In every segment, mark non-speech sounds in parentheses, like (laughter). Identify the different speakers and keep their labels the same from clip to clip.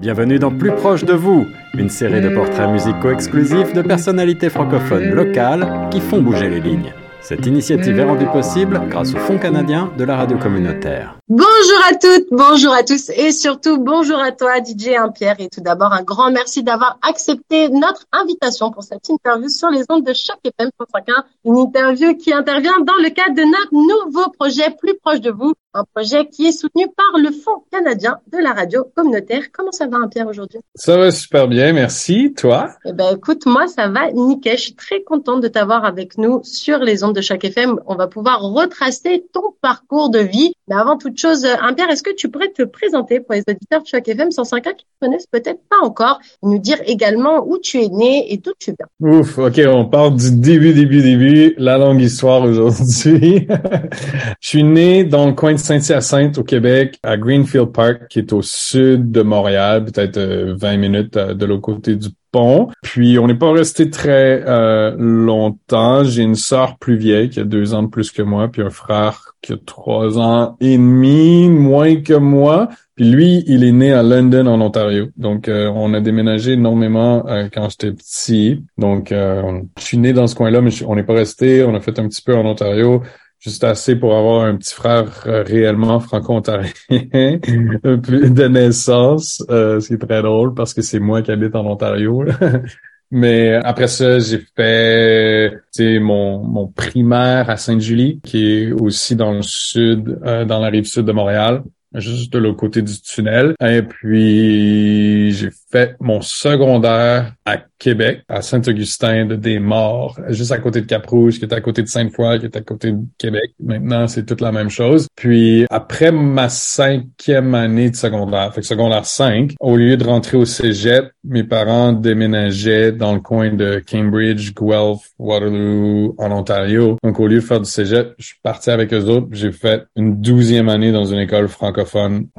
Speaker 1: Bienvenue dans Plus proche de vous, une série de portraits musicaux exclusifs de personnalités francophones locales qui font bouger les lignes. Cette initiative est rendue possible grâce au Fonds canadien de la radio communautaire.
Speaker 2: Bonjour à toutes, bonjour à tous et surtout bonjour à toi DJ Pierre et tout d'abord un grand merci d'avoir accepté notre invitation pour cette interview sur les ondes de Choc FM 105.1, une interview qui intervient dans le cadre de notre nouveau projet Plus proche de vous, un projet qui est soutenu par le Fonds canadien de la radio communautaire. Comment ça va Pierre aujourd'hui?
Speaker 3: Ça va super bien, merci. Toi?
Speaker 2: Eh ben écoute, moi ça va nickel. Je suis très contente de t'avoir avec nous sur les ondes de Choc FM. On va pouvoir retracer ton parcours de vie. Mais avant toute chose, Pierre, est-ce que tu pourrais te présenter pour les auditeurs de Choc FM 105 qui ne connaissent peut-être pas encore, nous dire également où tu es né et d'où tu viens?
Speaker 3: Ouf, ok, on part du début, début, début, la longue histoire aujourd'hui. (laughs) Je suis né dans le coin de Saint-Hyacinthe au Québec, à Greenfield Park, qui est au sud de Montréal, peut-être 20 minutes de l'autre côté du pont. Puis on n'est pas resté très euh, longtemps. J'ai une sœur plus vieille qui a deux ans de plus que moi, puis un frère qui a trois ans et demi moins que moi. Puis lui, il est né à London, en Ontario. Donc, euh, on a déménagé énormément euh, quand j'étais petit. Donc, je suis né dans ce coin-là, mais on n'est pas resté. On a fait un petit peu en Ontario juste assez pour avoir un petit frère euh, réellement franco-ontarien (laughs) de naissance, euh, ce qui est très drôle parce que c'est moi qui habite en Ontario. (laughs) Mais après ça, j'ai fait mon, mon primaire à Sainte-Julie, qui est aussi dans le sud, euh, dans la rive sud de Montréal juste de l'autre côté du tunnel. Et puis, j'ai fait mon secondaire à Québec, à Saint-Augustin de Desmaures, juste à côté de Cap-Rouge, qui est à côté de Sainte-Foy, qui est à côté de Québec. Maintenant, c'est toute la même chose. Puis, après ma cinquième année de secondaire, fait que secondaire 5, au lieu de rentrer au cégep, mes parents déménageaient dans le coin de Cambridge, Guelph, Waterloo, en Ontario. Donc, au lieu de faire du cégep, je suis parti avec eux autres. J'ai fait une douzième année dans une école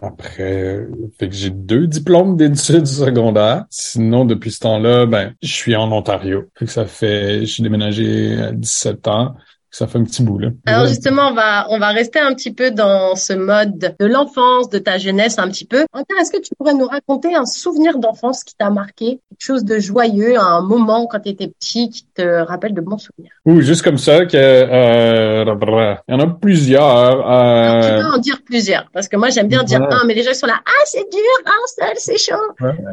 Speaker 3: Après, fait que j'ai deux diplômes d'études secondaires. Sinon, depuis ce temps-là, ben, je suis en Ontario. Fait que ça fait, je suis déménagé à 17 ans ça fait un petit bout là.
Speaker 2: Alors justement, on va on va rester un petit peu dans ce mode de l'enfance, de ta jeunesse un petit peu. est-ce que tu pourrais nous raconter un souvenir d'enfance qui t'a marqué, quelque chose de joyeux, un moment quand tu étais petit qui te rappelle de bons souvenirs?
Speaker 3: Ou juste comme ça que euh, il y en a plusieurs.
Speaker 2: Euh... tu peux en dire plusieurs parce que moi j'aime bien dire un, mais les gens sont là ah c'est dur, ah seul c'est chaud.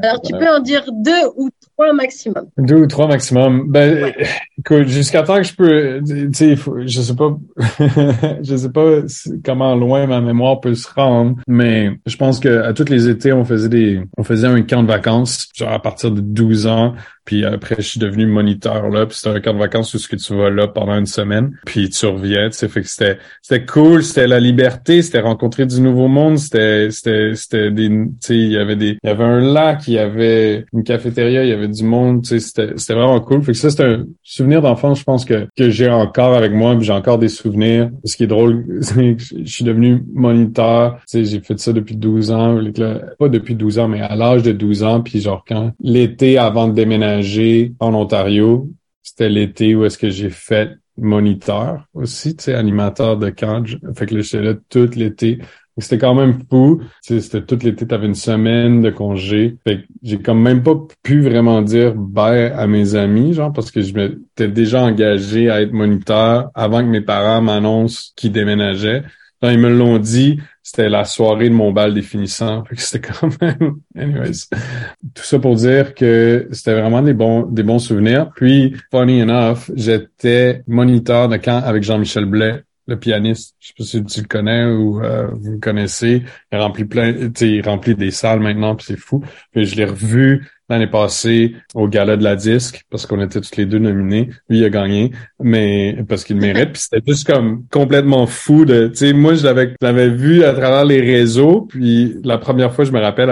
Speaker 2: Alors tu peux en dire deux ou trois maximum.
Speaker 3: Deux ou trois maximum. Ben écoute, jusqu'à temps que je peux, tu sais je sais pas, (laughs) je sais pas comment loin ma mémoire peut se rendre, mais je pense que à tous les étés, on faisait des, on faisait un camp de vacances, genre à partir de 12 ans, puis après, je suis devenu moniteur là. Puis c'était un camp de vacances où ce que tu vas là pendant une semaine. Puis tu reviens. Tu fait que c'était c'était cool. C'était la liberté. C'était rencontrer du nouveau monde. C'était c'était c'était des. Tu sais, il y avait des. Il y avait un lac. Il y avait une cafétéria. Il y avait du monde. Tu sais, c'était c'était vraiment cool. Fait que ça c'est un souvenir d'enfance. Je pense que que j'ai encore avec moi. Puis j'ai encore des souvenirs. Ce qui est drôle, (laughs) c'est que je suis devenu moniteur. Tu sais, j'ai fait ça depuis 12 ans. Pas depuis 12 ans, mais à l'âge de 12 ans. Puis genre quand l'été avant de déménager en Ontario. C'était l'été où est-ce que j'ai fait moniteur aussi, tu sais, animateur de camp. Fait que là, j'étais là tout l'été. C'était quand même fou. C'était tout l'été, t'avais une semaine de congé. Fait que j'ai quand même pas pu vraiment dire bye à mes amis, genre, parce que je m'étais déjà engagé à être moniteur avant que mes parents m'annoncent qu'ils déménageaient. Ils me l'ont dit, c'était la soirée de mon bal définissant. (laughs) C'était quand même, anyways. Tout ça pour dire que c'était vraiment des bons, des bons souvenirs. Puis, funny enough, j'étais moniteur de camp avec Jean-Michel Blais, le pianiste. Je sais pas si tu le connais ou euh, vous le connaissez. Il remplit plein, il remplit des salles maintenant, puis c'est fou. Puis je l'ai revu l'année passée au gala de la disque parce qu'on était tous les deux nominés. Lui il a gagné, mais parce qu'il mérite. (laughs) Puis c'était juste comme complètement fou de, tu sais, moi je l'avais, l'avais vu à travers les réseaux. Puis la première fois je me rappelle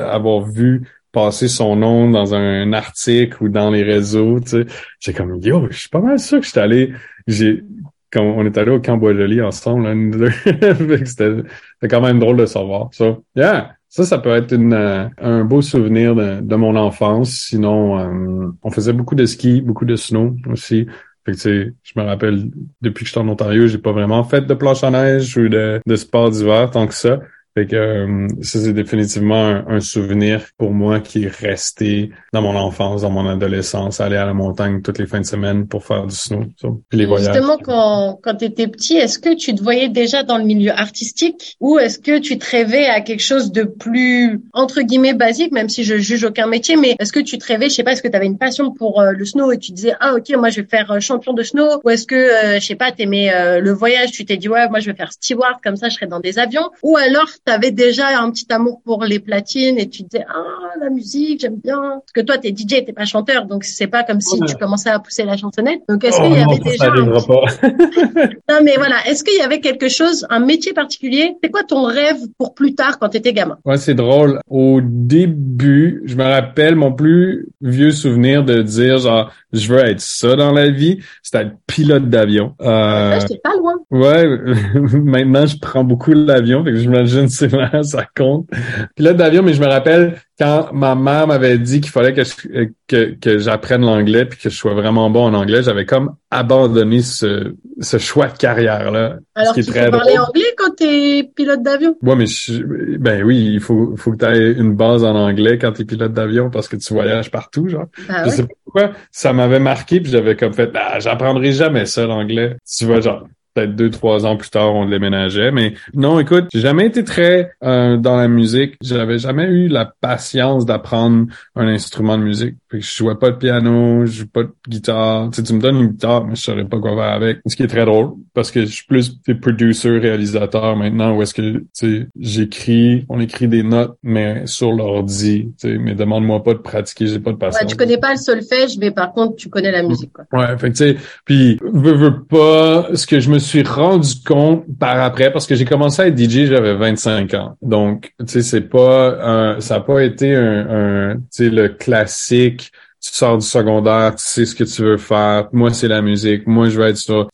Speaker 3: avoir vu passer son nom dans un article ou dans les réseaux. Tu sais, j'ai comme yo, je suis pas mal sûr que j'étais allé, j'ai quand on est allé au Camp Bois-Joli ensemble, là, (laughs) c'était quand même drôle de savoir. So, yeah, ça, ça peut être euh, un beau souvenir de, mon enfance. Sinon, euh, on faisait beaucoup de ski, beaucoup de snow aussi. Je me rappelle, depuis que je suis en Ontario, j'ai pas vraiment fait de planche à neige ou de, de sport d'hiver tant que ça. Fait que euh, ça, c'est définitivement un, souvenir pour moi qui est resté dans mon enfance, dans mon adolescence, aller à la montagne toutes les fins de semaine pour faire du snow, puis les voyages.
Speaker 2: Justement, quand, quand tu étais petit, est-ce que tu te voyais déjà dans le milieu artistique ou est-ce que tu te rêvais à quelque chose de plus, entre guillemets, basique, même si je juge aucun métier, mais est-ce que tu te rêvais, je sais pas, est-ce que tu avais une passion pour euh, le snow et tu disais, ah ok, moi je vais faire euh, champion de snow ou est-ce que, je sais pas, t'aimais le voyage, tu t'es dit, ouais, moi je vais faire steward, comme ça je serai dans des avions ou alors tu avais déjà un petit amour pour les platines et tu disais ah la musique j'aime bien parce que toi t'es DJ t'es pas chanteur donc c'est pas comme si tu commençais à pousser la chansonnette. Donc est-ce qu'il y
Speaker 3: oh
Speaker 2: avait déjà (laughs) non mais voilà. Est-ce qu'il y avait quelque chose un métier particulier? C'est quoi ton rêve pour plus tard quand t'étais gamin?
Speaker 3: Ouais c'est drôle. Au début je me rappelle mon plus vieux souvenir de dire genre je veux être ça dans la vie c'était être pilote d'avion.
Speaker 2: Euh... j'étais pas loin.
Speaker 3: ouais (laughs) maintenant je prends beaucoup l'avion fait que j'imagine c'est (laughs) ça compte. Pilote d'avion, mais je me rappelle quand ma mère m'avait dit qu'il fallait que que, que j'apprenne l'anglais puis que je sois vraiment bon en anglais, j'avais comme abandonné ce, ce choix de carrière là.
Speaker 2: Alors tu peux parler anglais quand t'es pilote d'avion
Speaker 3: Ouais, mais ben oui, il faut faut que tu aies une base en anglais quand t'es pilote d'avion parce que tu voyages partout, genre.
Speaker 2: Ben
Speaker 3: je sais pas pourquoi ça m'avait marqué puis j'avais comme fait, ah, j'apprendrai jamais ça l'anglais. Tu vois, genre peut-être deux, trois ans plus tard, on déménageait. Mais non, écoute, j'ai jamais été très euh, dans la musique. J'avais jamais eu la patience d'apprendre un instrument de musique. Que je jouais pas de piano, je joue pas de guitare. Tu, sais, tu me donnes une guitare, mais je saurais pas quoi faire avec. Ce qui est très drôle, parce que je suis plus producer, réalisateur maintenant, où est-ce que tu sais, j'écris, on écrit des notes, mais sur l'ordi. Tu sais, mais demande-moi pas de pratiquer, j'ai pas de patience.
Speaker 2: Ouais, tu connais pas le solfège, mais par contre, tu connais la musique. Quoi.
Speaker 3: Ouais, fait que tu sais, puis veux, veux pas, ce que je me suis rendu compte par après parce que j'ai commencé à être DJ, j'avais 25 ans. Donc, tu sais, c'est pas un, ça a pas été un, un tu sais, le classique tu sors du secondaire, tu sais ce que tu veux faire. Moi, c'est la musique. Moi, je vais être sur,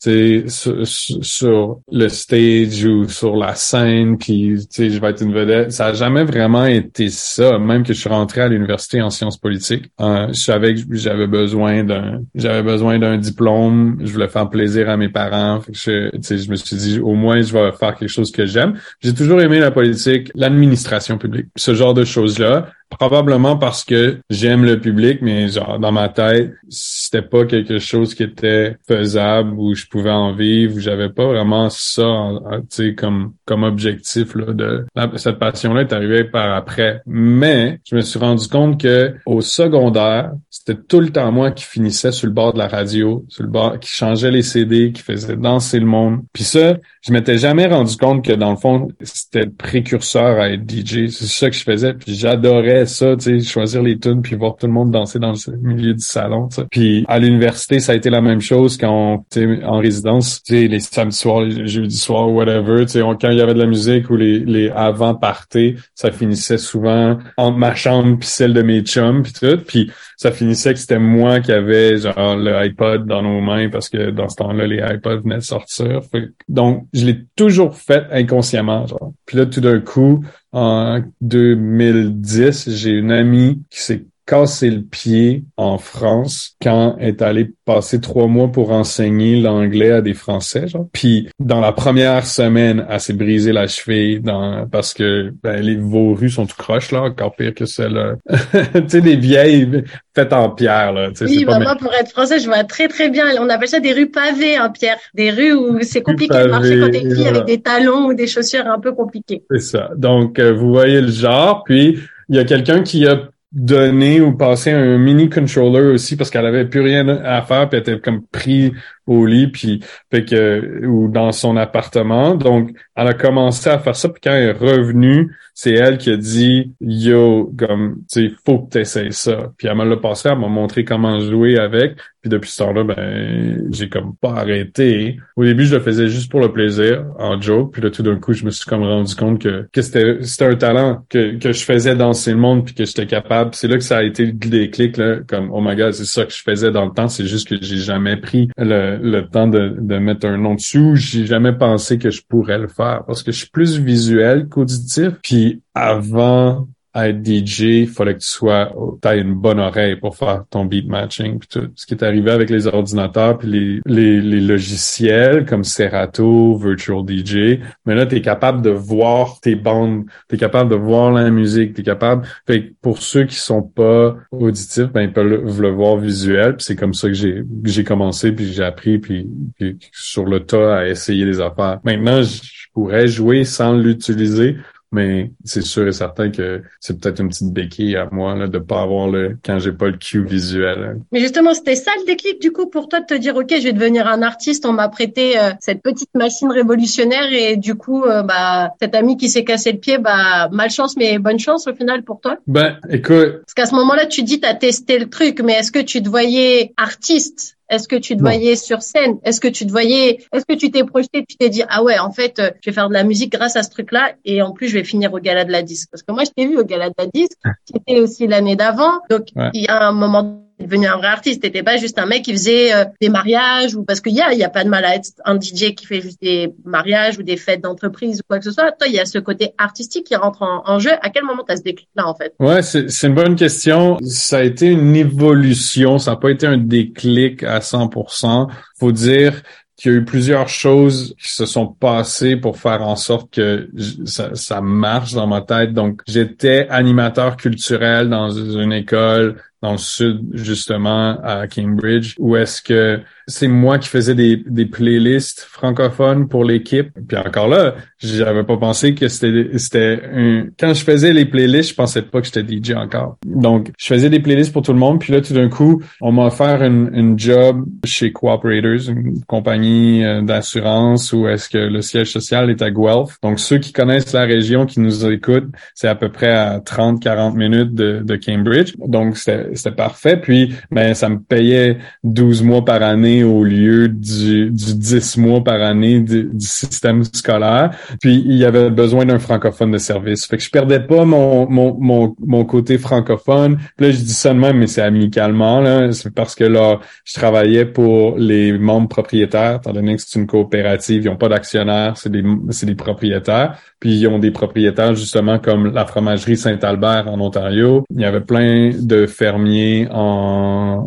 Speaker 3: sur, sur le stage ou sur la scène, puis je vais être une vedette. Ça a jamais vraiment été ça. Même que je suis rentré à l'université en sciences politiques, euh, je savais que j'avais besoin d'un, diplôme. Je voulais faire plaisir à mes parents. Je, je me suis dit, au moins, je vais faire quelque chose que j'aime. J'ai toujours aimé la politique, l'administration publique, ce genre de choses-là probablement parce que j'aime le public, mais genre dans ma tête, c'était pas quelque chose qui était faisable où je pouvais en vivre. J'avais pas vraiment ça, tu sais, comme comme objectif là. De cette passion-là est arrivée par après. Mais je me suis rendu compte que au secondaire, c'était tout le temps moi qui finissais sur le bord de la radio, sur le bord, qui changeait les CD, qui faisait danser le monde. Puis ça, je m'étais jamais rendu compte que dans le fond, c'était le précurseur à être DJ. C'est ça que je faisais. Puis j'adorais ça, tu sais, choisir les tunes puis voir tout le monde danser dans le milieu du salon. Puis à l'université, ça a été la même chose quand on, en résidence, tu sais, les samedis soirs, les jeudis soirs, whatever, tu sais, quand il y avait de la musique ou les, les avant parties, ça finissait souvent entre ma chambre puis celle de mes chums puis tout. Puis ça finissait que c'était moi qui avais genre le iPod dans nos mains parce que dans ce temps-là, les iPods venaient de sortir. donc, je l'ai toujours fait inconsciemment. Genre. Puis là, tout d'un coup, en 2010, j'ai une amie qui s'est cassé le pied en France quand elle est allée passer trois mois pour enseigner l'anglais à des Français. Genre. Puis dans la première semaine, elle s'est brisé la cheville dans, parce que ben, les, vos rues sont tout croches, là, encore pire que celles (laughs) tu sais, des vieilles faites en pierre. Là,
Speaker 2: oui, bah, moi, pour être français, je vois très très bien. On appelle ça des rues pavées en pierre. Des rues où c'est compliqué de marcher quand t'es fille avec des talons ou des chaussures un peu compliquées.
Speaker 3: C'est ça. Donc, euh, vous voyez le genre. Puis, il y a quelqu'un qui a donner ou passer un mini controller aussi parce qu'elle avait plus rien à faire puis elle était comme pris au lit puis fait que ou dans son appartement. Donc elle a commencé à faire ça puis quand elle est revenue c'est elle qui a dit yo comme tu sais faut que t'essayes ça. Puis elle me l'a passé elle m'a montré comment jouer avec. Puis depuis ce temps-là ben j'ai comme pas arrêté. Au début je le faisais juste pour le plaisir en joke. Puis là tout d'un coup je me suis comme rendu compte que que c'était c'était un talent que que je faisais danser le monde puis que j'étais capable. C'est là que ça a été le déclic là comme oh my god c'est ça que je faisais dans le temps. C'est juste que j'ai jamais pris le, le temps de, de mettre un nom dessus j'ai jamais pensé que je pourrais le faire parce que je suis plus visuel qu'auditif. Puis avant être DJ, il fallait que tu sois, t'aies une bonne oreille pour faire ton beat matching puis tout. Ce qui est arrivé avec les ordinateurs puis les, les, les logiciels comme Serato, Virtual DJ, mais là, tu es capable de voir tes bandes, tu es capable de voir la musique, tu es capable. Fait pour ceux qui sont pas auditifs, ben ils peuvent le, voir visuel, c'est comme ça que j'ai j'ai commencé puis j'ai appris puis, puis sur le tas à essayer des affaires. Maintenant, je pourrais jouer sans l'utiliser, mais c'est sûr et certain que c'est peut-être une petite béquille à moi là, de pas avoir le quand j'ai pas le cue visuel. Hein.
Speaker 2: Mais justement, c'était ça le déclic du coup pour toi de te dire ok, je vais devenir un artiste. On m'a prêté euh, cette petite machine révolutionnaire et du coup, euh, bah cet ami qui s'est cassé le pied, bah malchance mais bonne chance au final pour toi.
Speaker 3: Ben écoute,
Speaker 2: parce qu'à ce moment-là, tu dis t'as testé le truc, mais est-ce que tu te voyais artiste? Est-ce que tu te voyais sur scène? Est-ce que tu te voyais? Est-ce que tu t'es projeté Tu t'es dit ah ouais, en fait, euh, je vais faire de la musique grâce à ce truc-là et en plus je vais finir au gala de la disque? Parce que moi, je t'ai vu au gala de la disque, qui aussi l'année d'avant. Donc il y a un moment devenu un vrai artiste. T'étais pas juste un mec qui faisait euh, des mariages ou parce qu'il y a, il y a pas de mal à être un DJ qui fait juste des mariages ou des fêtes d'entreprise ou quoi que ce soit. Toi, il y a ce côté artistique qui rentre en, jeu. À quel moment t'as ce déclic-là, en fait?
Speaker 3: Ouais, c'est une bonne question. Ça a été une évolution. Ça n'a pas été un déclic à 100%. Faut dire qu'il y a eu plusieurs choses qui se sont passées pour faire en sorte que ça, ça marche dans ma tête. Donc, j'étais animateur culturel dans une école dans le sud, justement, à Cambridge, où est-ce que c'est moi qui faisais des, playlists francophones pour l'équipe. Puis encore là, j'avais pas pensé que c'était c'était un... quand je faisais les playlists, je pensais pas que j'étais DJ encore. Donc je faisais des playlists pour tout le monde. Puis là, tout d'un coup, on m'a offert une, une job chez Cooperators, une compagnie euh, d'assurance où est-ce que le siège social est à Guelph. Donc ceux qui connaissent la région, qui nous écoutent, c'est à peu près à 30-40 minutes de, de Cambridge. Donc c'était parfait. Puis ben ça me payait 12 mois par année au lieu du, du 10 mois par année du, système scolaire. Puis il y avait besoin d'un francophone de service. Fait que je perdais pas mon, mon, mon, mon côté francophone. Puis là, je dis ça de même, mais c'est amicalement. Là. C'est parce que là, je travaillais pour les membres propriétaires, étant donné que c'est une coopérative, ils n'ont pas d'actionnaires, c'est des, c'est des propriétaires. Puis ils ont des propriétaires justement comme la fromagerie Saint-Albert en Ontario. Il y avait plein de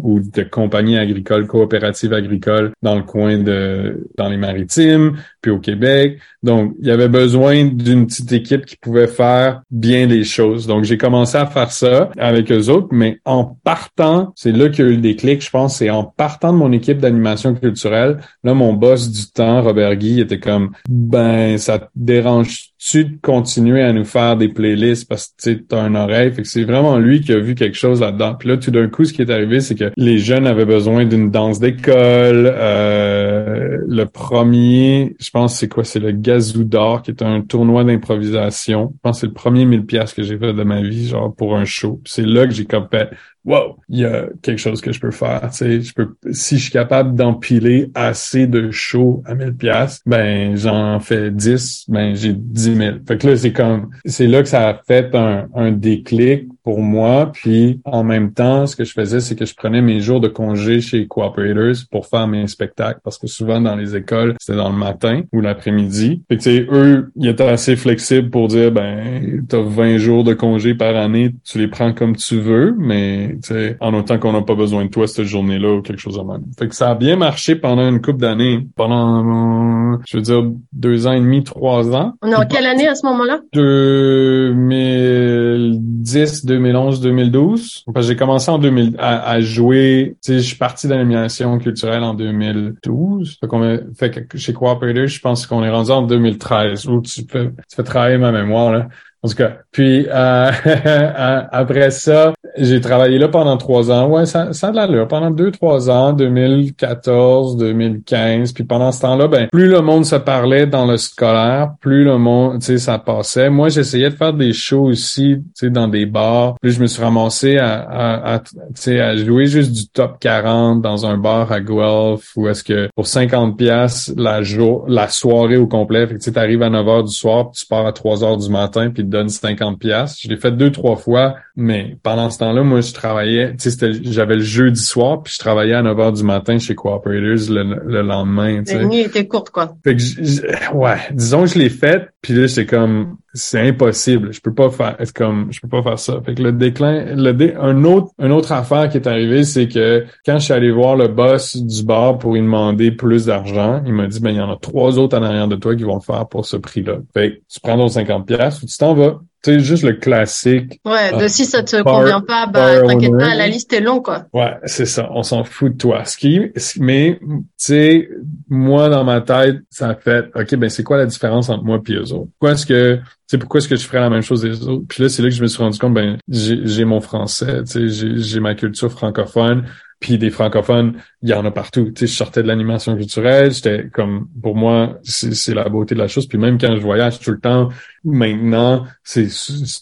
Speaker 3: ou de compagnies agricoles coopératives agricoles dans le coin de dans les maritimes, puis au Québec. Donc il y avait besoin d'une petite équipe qui pouvait faire bien les choses. Donc j'ai commencé à faire ça avec eux autres, mais en partant, c'est là qu'il y a eu le déclic, je pense, c'est en partant de mon équipe d'animation culturelle, là mon boss du temps, Robert Guy, était comme ben ça te dérange tu de continuer à nous faire des playlists parce que tu as une oreille? Fait c'est vraiment lui qui a vu quelque chose là-dedans. Puis là, tout d'un coup, ce qui est arrivé, c'est que les jeunes avaient besoin d'une danse d'école. Euh, le premier, je pense, c'est quoi? C'est le Gazou d'or, qui est un tournoi d'improvisation. Je pense que c'est le premier 1000 pièces que j'ai fait de ma vie, genre pour un show. C'est là que j'ai comme wow, il y a quelque chose que je peux faire. Tu sais, je peux, si je suis capable d'empiler assez de shows à 1000 pièces, ben j'en fais 10, ben j'ai 10 000. Fait que là, c'est comme, c'est là que ça a fait un, un déclic pour moi. Puis en même temps, ce que je faisais, c'est que je prenais mes jours de congé chez Cooperators pour faire mes spectacles parce que souvent dans les écoles, c'était dans le matin ou l'après-midi. Fait que tu sais, eux, ils étaient assez flexibles pour dire ben t'as 20 jours de congé par année, tu les prends comme tu veux, mais tu sais, en autant qu'on n'a pas besoin de toi cette journée-là ou quelque chose de même. Fait que ça a bien marché pendant une couple d'années, pendant je veux dire deux ans et demi, trois ans.
Speaker 2: On est en quelle année à ce moment-là?
Speaker 3: 2010, 2011, 2012. Parce que j'ai commencé en 2000 à, jouer. Tu sais, je suis parti d'animation culturelle en 2012. Fait, qu'on fait que chez Cooperator, je pense qu'on est rendu en 2013. Où tu fais, tu fais travailler ma mémoire là. En tout cas, puis (laughs) euh, après ça, j'ai travaillé là pendant trois ans. Ouais, ça, ça a de l'allure. Pendant deux, trois ans, 2014, 2015. Puis pendant ce temps-là, ben, plus le monde se parlait dans le scolaire, plus le monde, tu sais, ça passait. Moi, j'essayais de faire des shows aussi, tu sais, dans des bars. Puis je me suis ramassé à, à, tu sais, à jouer juste du top 40 dans un bar à Guelph ou est-ce que pour 50 pièces la jour, la soirée au complet. Tu arrives à 9 heures du soir, puis tu pars à 3 heures du matin, puis donne 50 pièces. Je l'ai fait deux trois fois, mais pendant ce temps-là, moi je travaillais, tu sais j'avais le jeudi soir puis je travaillais à 9 h du matin chez Cooperators le, le lendemain,
Speaker 2: La nuit était courte quoi.
Speaker 3: Fait que ouais, disons que je l'ai fait puis là j'étais comme c'est impossible. Je peux pas faire comme je peux pas faire ça. Fait que le déclin, le dé, un autre une autre affaire qui est arrivée, c'est que quand je suis allé voir le boss du bar pour lui demander plus d'argent, il m'a dit ben il y en a trois autres en arrière de toi qui vont le faire pour ce prix-là. Fait que tu prends ton 50 pièces ou tu t'en vas. C'est juste le classique.
Speaker 2: Ouais, de si ça te convient pas, bah t'inquiète pas, la liste est longue quoi.
Speaker 3: Ouais, c'est ça. On s'en fout de toi. Ce qui, mais tu sais, moi dans ma tête, ça fait, ok, ben c'est quoi la différence entre moi et eux autres? Pourquoi est-ce que, tu pourquoi est-ce que je ferais la même chose des autres? Puis là, c'est là que je me suis rendu compte, ben j'ai mon français, tu sais, j'ai ma culture francophone. Puis des francophones, il y en a partout. Tu sais, je sortais de l'animation culturelle, j'étais comme, pour moi, c'est la beauté de la chose. Puis même quand je voyage tout le temps, maintenant, c'est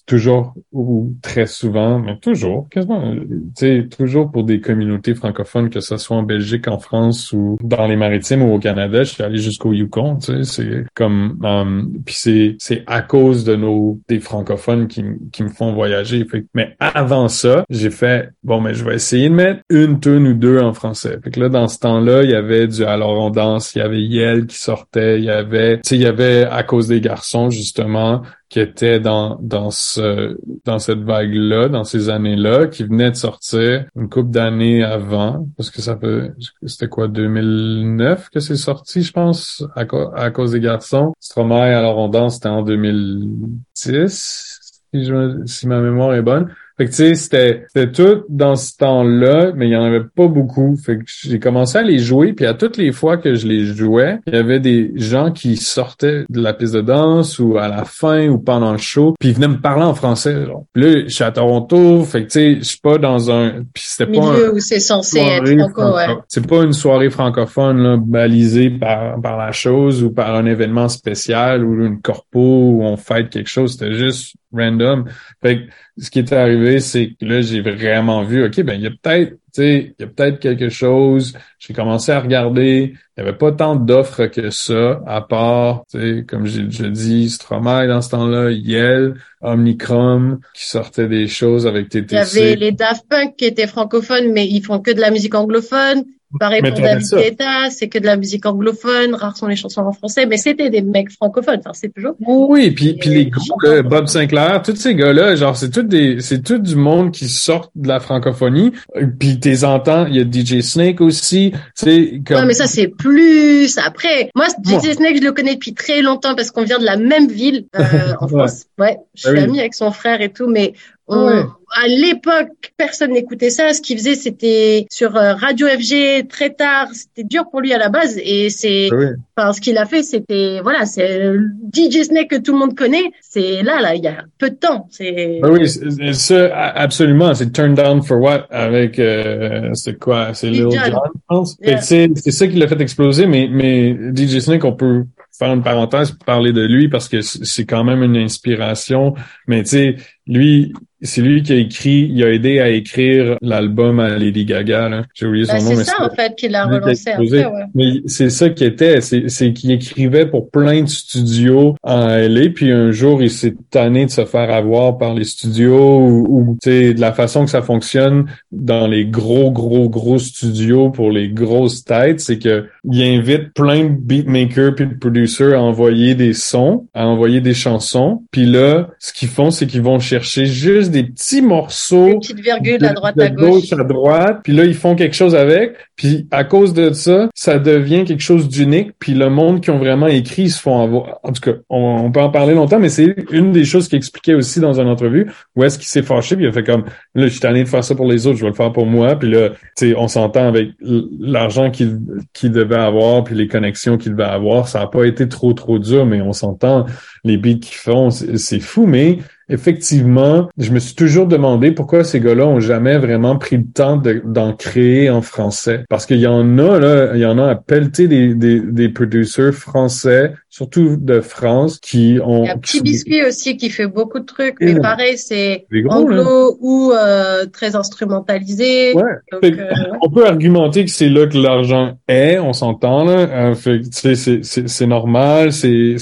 Speaker 3: toujours ou très souvent, mais toujours, quasiment, tu sais, toujours pour des communautés francophones, que ce soit en Belgique, en France ou dans les maritimes ou au Canada. Je suis allé jusqu'au Yukon, tu sais, c'est comme, um, puis c'est c'est à cause de nos des francophones qui, qui me font voyager. Mais avant ça, j'ai fait, bon, mais je vais essayer de mettre une tune ou deux en français. Que là, dans ce temps-là, il y avait du Alors on danse, il y avait Yel qui sortait, il y avait, tu sais, il y avait À cause des garçons, justement, qui était dans, dans ce, dans cette vague-là, dans ces années-là, qui venait de sortir une couple d'années avant, parce que ça peut, c'était quoi, 2009 que c'est sorti, je pense, à, à cause des garçons. Stromae, Alors on danse, c'était en 2010, si, je, si ma mémoire est bonne. Fait que tu sais, c'était, c'était tout dans ce temps-là, mais il y en avait pas beaucoup. Fait que j'ai commencé à les jouer, puis à toutes les fois que je les jouais, il y avait des gens qui sortaient de la piste de danse ou à la fin ou pendant le show, puis ils venaient me parler en français. Genre. Puis là, je suis à Toronto, fait que tu sais, je suis pas dans un, puis c'était pas
Speaker 2: un où c'est censé être franco, ouais.
Speaker 3: C'est pas une soirée francophone là, balisée par par la chose ou par un événement spécial ou une corpo où on fête quelque chose. C'était juste random. Fait que ce qui est arrivé, c'est que là, j'ai vraiment vu, OK, ben, il y a peut-être, tu sais, il y a peut-être quelque chose. J'ai commencé à regarder. Il n'y avait pas tant d'offres que ça, à part, tu comme j'ai déjà dit, Stromae dans ce temps-là, Yel, Omnicrom, qui sortait des choses avec TTC.
Speaker 2: Il y avait les Daft Punk qui étaient francophones, mais ils font que de la musique anglophone. Pareil pour David Guetta, c'est que de la musique anglophone, rares sont les chansons en français, mais c'était des mecs francophones, enfin, c'est toujours.
Speaker 3: Oui, puis puis les gros, Bob Sinclair, tous ces gars-là, genre c'est tout des, c'est tout du monde qui sort de la francophonie. Puis t'es entends, il y a DJ Snake aussi, c'est comme.
Speaker 2: Ouais, mais ça c'est plus après. Moi, DJ Snake, je le connais depuis très longtemps parce qu'on vient de la même ville euh, (laughs) en France. Ouais, je suis ah ami avec son frère et tout, mais on, à l'époque, personne n'écoutait ça. Ce qu'il faisait, c'était sur euh, Radio FG très tard. C'était dur pour lui à la base. Et c'est, ah enfin, ce qu'il a fait, c'était, voilà, c'est DJ Snake que tout le monde connaît. C'est là, là, il y a peu de temps. C'est.
Speaker 3: Ah oui, ça, absolument. C'est Turn Down for What avec, euh, c'est quoi? C'est Lil Jon, je pense. C'est ça qui l'a fait exploser. Mais, mais DJ Snake, on peut faire une parenthèse pour parler de lui parce que c'est quand même une inspiration. Mais tu sais, lui, c'est lui qui a écrit, il a aidé à écrire l'album à Lady Gaga. J'ai oublié son ben, nom.
Speaker 2: C'est ça en fait qui l'a relancé après. Ouais.
Speaker 3: Mais c'est ça qui était, c'est qu'il écrivait pour plein de studios en LA, puis un jour il s'est tanné de se faire avoir par les studios ou, ou tu sais de la façon que ça fonctionne dans les gros gros gros studios pour les grosses têtes, c'est que il invite plein de beatmakers puis de producers à envoyer des sons, à envoyer des chansons, puis là ce qu'ils font c'est qu'ils vont chercher juste des petits morceaux.
Speaker 2: Des petites virgules à droite à gauche.
Speaker 3: à droite. Puis là, ils font quelque chose avec. Puis à cause de ça, ça devient quelque chose d'unique. Puis le monde qui ont vraiment écrit, ils se font avoir. En tout cas, on, peut en parler longtemps, mais c'est une des choses qu'il expliquait aussi dans une entrevue où est-ce qu'il s'est fâché. Puis il a fait comme, là, je suis tanné de faire ça pour les autres, je vais le faire pour moi. Puis là, tu sais, on s'entend avec l'argent qu'il qu'il devait avoir, puis les connexions qu'il devait avoir. Ça n'a pas été trop, trop dur, mais on s'entend. Les beats qu'ils font, c'est fou, mais effectivement, je me suis toujours demandé pourquoi ces gars-là ont jamais vraiment pris le temps d'en créer en français. Parce qu'il y en a, là, il y en a à pelleter des, des, des producers français, surtout de France, qui ont...
Speaker 2: Il y a Petit Biscuit aussi qui fait beaucoup de trucs, mais pareil, c'est anglo ou euh, très instrumentalisé.
Speaker 3: Ouais. Euh, on peut argumenter que c'est là que l'argent est, on s'entend, là. Euh, c'est normal, c'est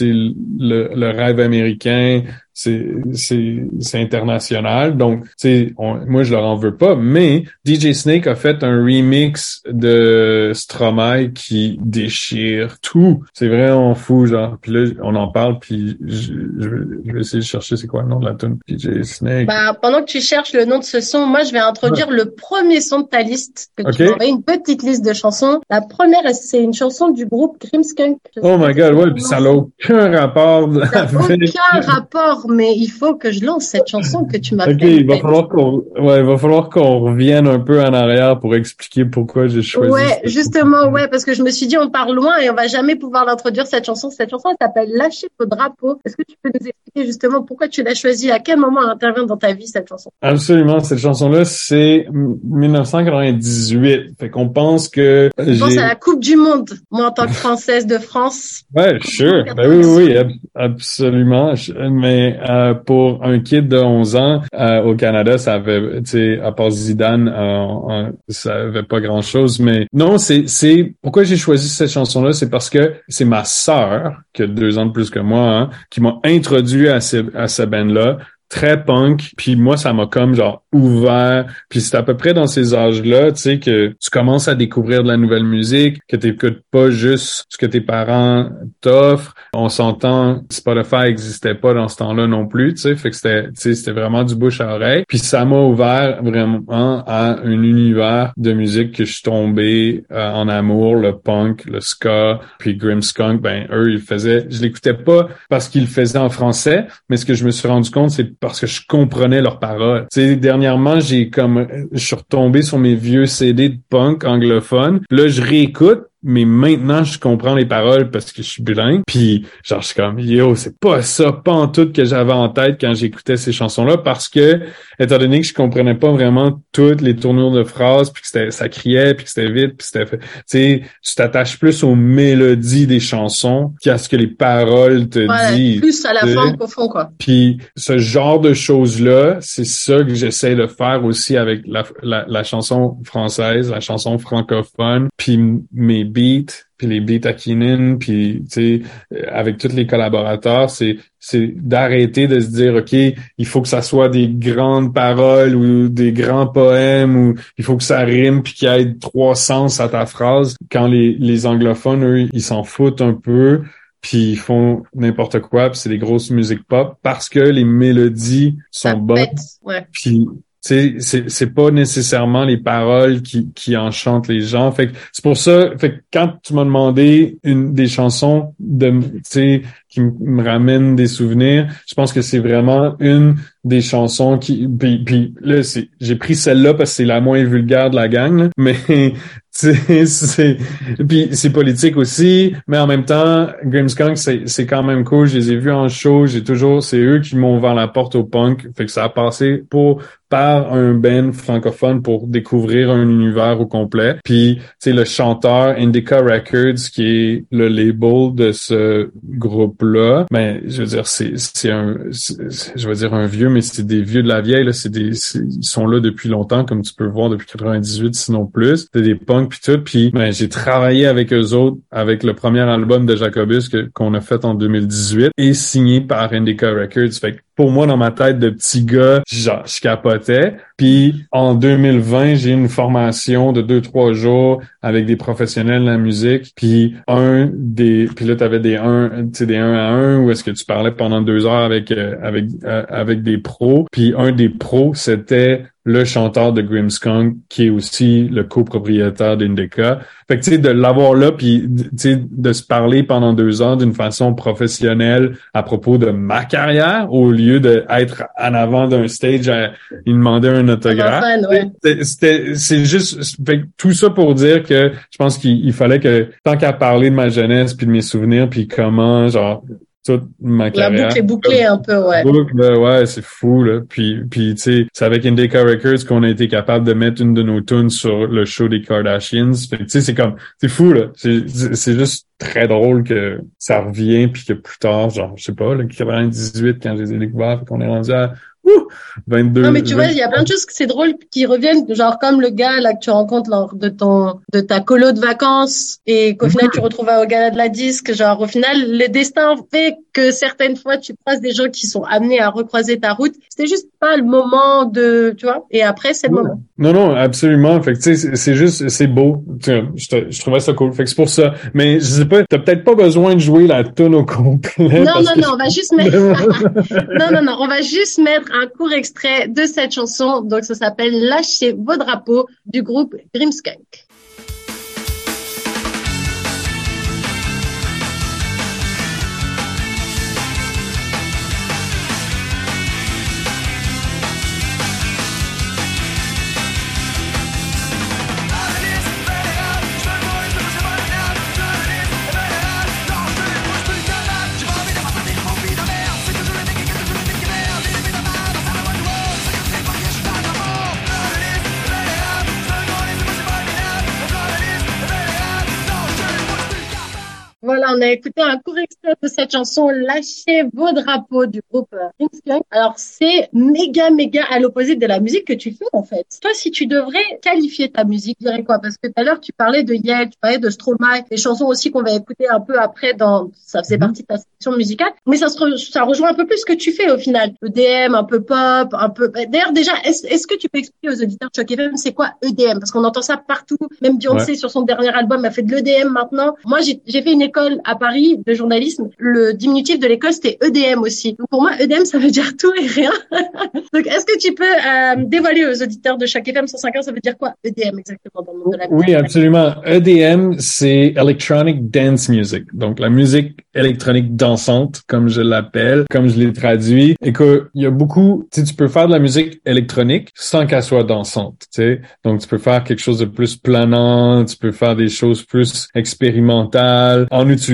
Speaker 3: le, le rêve américain c'est c'est c'est international. Donc, sais, moi je leur en veux pas, mais DJ Snake a fait un remix de Stromae qui déchire tout. C'est vraiment fou, genre. Puis là, on en parle, puis je, vais, essayer de chercher c'est quoi le nom de la tune DJ Snake.
Speaker 2: Bah, pendant que tu cherches le nom de ce son, moi je vais introduire le premier son de ta liste que tu m'as une petite liste de chansons. La première, c'est une chanson du groupe Grimskunk.
Speaker 3: Oh my god, ouais, puis ça n'a aucun rapport.
Speaker 2: Ça n'a aucun rapport, mais il faut que je lance cette chanson que tu m'as
Speaker 3: Ok, il va falloir qu'on, ouais, il va falloir qu'on revienne un peu en arrière pour expliquer pourquoi j'ai choisi.
Speaker 2: Ouais, justement, ouais, parce que je me suis dit, on part loin et on va jamais pouvoir l'introduire cette chanson. Cette chanson, elle s'appelle Lâcher vos drapeau. Est-ce que tu peux nous expliquer justement pourquoi tu l'as choisie? À quel moment elle intervient dans ta vie, cette chanson?
Speaker 3: Absolument. Cette chanson-là, c'est 1998. Fait qu'on pense que
Speaker 2: je pense à la Coupe du Monde, moi, en tant que Française de France.
Speaker 3: Ouais, sure. (laughs) Ben oui, oui, absolument. Mais euh, pour un kid de 11 ans euh, au Canada, ça avait, tu sais, à part Zidane, euh, ça avait pas grand-chose. Mais non, c'est, c'est pourquoi j'ai choisi cette chanson-là, c'est parce que c'est ma sœur, qui a deux ans de plus que moi, hein, qui m'a introduit à, ces, à cette band-là très punk puis moi ça m'a comme genre ouvert. Puis c'est à peu près dans ces âges-là tu sais que tu commences à découvrir de la nouvelle musique que t'écoutes pas juste ce que tes parents t'offrent. On s'entend Spotify existait pas dans ce temps-là non plus tu sais fait que c'était c'était vraiment du bouche à oreille. Puis ça m'a ouvert vraiment à un univers de musique que je suis tombé euh, en amour le punk le ska puis Grimmskunk ben eux ils faisaient. Je l'écoutais pas parce qu'ils le faisaient en français mais ce que je me suis rendu compte c'est parce que je comprenais leurs paroles. Tu sais, dernièrement, j'ai comme, je suis retombé sur mes vieux CD de punk anglophone. Là, je réécoute, mais maintenant je comprends les paroles parce que je suis bilingue puis genre je suis comme yo c'est pas ça pas en tout que j'avais en tête quand j'écoutais ces chansons là parce que étant donné que je comprenais pas vraiment toutes les tournures de phrases puis que c'était ça criait puis que c'était vite puis c'était tu sais tu t'attaches plus aux mélodies des chansons qu'à ce que les paroles te disent
Speaker 2: plus à la forme fond quoi.
Speaker 3: Puis ce genre de choses là c'est ça que j'essaie de faire aussi avec la, la, la chanson française la chanson francophone puis mes beats, puis les beats à Keenan, puis tu sais, avec tous les collaborateurs, c'est c'est d'arrêter de se dire ok, il faut que ça soit des grandes paroles ou des grands poèmes ou il faut que ça rime puis qu'il y ait trois sens à ta phrase. Quand les les anglophones eux, ils s'en foutent un peu puis ils font n'importe quoi, puis c'est des grosses musiques pop parce que les mélodies sont bonnes.
Speaker 2: Ouais.
Speaker 3: Puis c'est c'est pas nécessairement les paroles qui qui enchantent les gens. Fait c'est pour ça fait que quand tu m'as demandé une des chansons de qui me ramènent des souvenirs je pense que c'est vraiment une des chansons qui puis, là c'est j'ai pris celle-là parce que c'est la moins vulgaire de la gang mais (laughs) c'est puis c'est politique aussi mais en même temps Grimmskunk c'est c'est quand même cool. Je les ai vus en show. J'ai toujours c'est eux qui m'ont ouvert la porte au punk. Fait que ça a passé pour par un band francophone pour découvrir un univers au complet. Puis, c'est le chanteur Indica Records qui est le label de ce groupe-là. Ben, je veux dire, c'est c'est un, je veux dire un vieux, mais c'est des vieux de la vieille. Là, c'est des, ils sont là depuis longtemps, comme tu peux voir depuis 98, sinon plus. C'est des punks puis tout. Puis, ben, j'ai travaillé avec eux autres avec le premier album de Jacobus que qu'on a fait en 2018 et signé par Indica Records. Fait que pour moi, dans ma tête de petit gars, genre, je capotais. Puis en 2020, j'ai une formation de deux, trois jours avec des professionnels de la musique. Puis un des. Puis là, tu avais des un, des un à un où est-ce que tu parlais pendant deux heures avec euh, avec euh, avec des pros. Puis un des pros, c'était le chanteur de Grimmskunk, qui est aussi le copropriétaire d'Indica. Fait que, tu sais, de l'avoir là, puis, tu sais, de se parler pendant deux ans d'une façon professionnelle à propos de ma carrière, au lieu d'être en avant d'un stage à lui demander un autographe. C'était, c'est juste, fait tout ça pour dire que je pense qu'il fallait que, tant qu'à parler de ma jeunesse puis de mes souvenirs puis comment, genre, toute ma carrière.
Speaker 2: La boucle est bouclée un peu, ouais.
Speaker 3: Boucle, ouais, c'est fou, là. Puis, puis tu sais, c'est avec Indica Records qu'on a été capable de mettre une de nos tunes sur le show des Kardashians. Fait tu sais, c'est comme, c'est fou, là. C'est juste très drôle que ça revient puis que plus tard, genre, je sais pas, le 98, quand je les ai découverts, qu'on est rendu à 22.
Speaker 2: Non, mais tu vois, il y a plein de choses que c'est drôle qui reviennent, genre comme le gars là que tu rencontres lors de ton de ta colo de vacances et qu'au final tu retrouves au gala de la disque, genre au final le destin fait que certaines fois tu croises des gens qui sont amenés à recroiser ta route. C'était juste pas le moment de, tu vois. Et après, c'est le moment.
Speaker 3: Non, non, absolument. Fait que tu sais, c'est juste, c'est beau. Je, je trouvais ça cool. Fait que c'est pour ça. Mais je sais pas, t'as peut-être pas besoin de jouer la tonne au complet. (laughs) (laughs)
Speaker 2: Non, non, non, on va juste mettre. non, non, non, on va juste mettre un court extrait de cette chanson. Donc ça s'appelle Lâchez vos drapeaux du groupe Grimskunk. On a écouté un court extrait de cette chanson Lâchez vos drapeaux du groupe Ringskunk. Alors c'est méga méga à l'opposé de la musique que tu fais en fait. Toi, si tu devrais qualifier ta musique, dirais quoi Parce que tout à l'heure tu parlais de Yale, tu parlais de Stromae, des chansons aussi qu'on va écouter un peu après dans ça faisait mhm. partie de ta section musicale, mais ça se ça rejoint un peu plus ce que tu fais au final. EDM, un peu pop, un peu. Bah, d'ailleurs déjà, est-ce que tu peux expliquer aux auditeurs Choc FM c'est quoi EDM Parce qu'on entend ça partout. Même Beyoncé sur son dernier album a fait de l'EDM maintenant. Moi, j'ai fait une école à Paris de journalisme, le diminutif de l'école c'était EDM aussi. Donc pour moi, EDM ça veut dire tout et rien. (laughs) Donc est-ce que tu peux euh, dévoiler aux auditeurs de chaque FM 105 ça veut dire quoi EDM exactement dans le monde de la
Speaker 3: musique? Oui, absolument. EDM c'est Electronic Dance Music. Donc la musique électronique dansante comme je l'appelle, comme je l'ai traduit et que il y a beaucoup, tu tu peux faire de la musique électronique sans qu'elle soit dansante, tu sais. Donc tu peux faire quelque chose de plus planant, tu peux faire des choses plus expérimentales en utilisant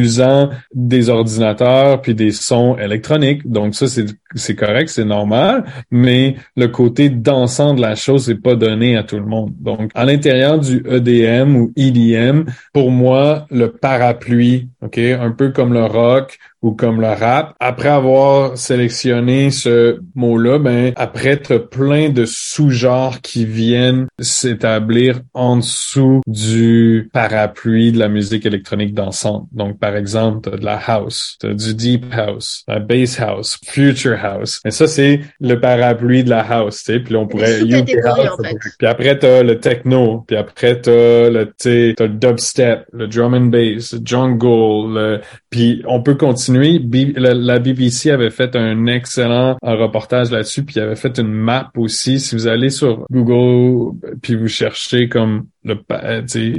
Speaker 3: des ordinateurs puis des sons électroniques. Donc ça, c'est c'est correct, c'est normal, mais le côté dansant de la chose n'est pas donné à tout le monde. Donc, à l'intérieur du EDM ou EDM, pour moi, le parapluie, ok, un peu comme le rock ou comme le rap, après avoir sélectionné ce mot-là, ben après être plein de sous-genres qui viennent s'établir en dessous du parapluie de la musique électronique dansante. Donc, par exemple, de la house, du deep house, la bass house, future house. Et ça, c'est le parapluie de la house, tu sais. Puis là, on pourrait... Puis après, t'as le techno. Puis après, t'as le, t'as le dubstep, le drum and bass, le jungle. Le... Puis on peut continuer. La, BBC avait fait un excellent reportage là-dessus. Puis il avait fait une map aussi. Si vous allez sur Google, puis vous cherchez comme le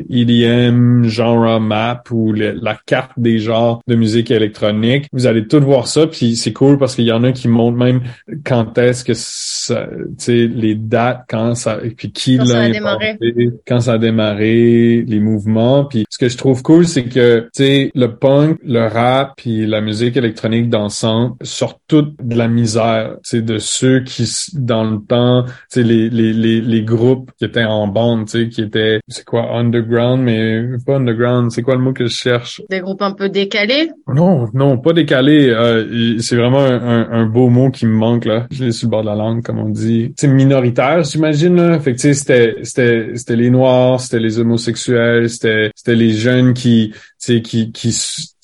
Speaker 3: EDM genre map ou la carte des genres de musique électronique. Vous allez tout voir ça, puis c'est cool parce qu'il y en a qui montrent même quand est-ce que ça, les dates, quand ça, puis qui l'a quand ça a démarré, les mouvements. Puis ce que je trouve cool, c'est que tu le punk, le rap, puis la musique électronique dansante sortent toutes de la misère, tu de ceux qui dans le temps, tu les, les, les, les groupes qui étaient en bande, tu sais, qui étaient c'est quoi, underground, mais pas underground, c'est quoi le mot que je cherche?
Speaker 2: Des groupes un peu décalés?
Speaker 3: Non, non, pas décalés. Euh, c'est vraiment un, beau mot qui me manque, là. Je l'ai sur le bord de la langue, comme on dit. C'est minoritaire, j'imagine, là. Fait que, tu sais, c'était, c'était, c'était les Noirs, c'était les homosexuels, c'était, c'était les jeunes qui, tu sais, qui, qui,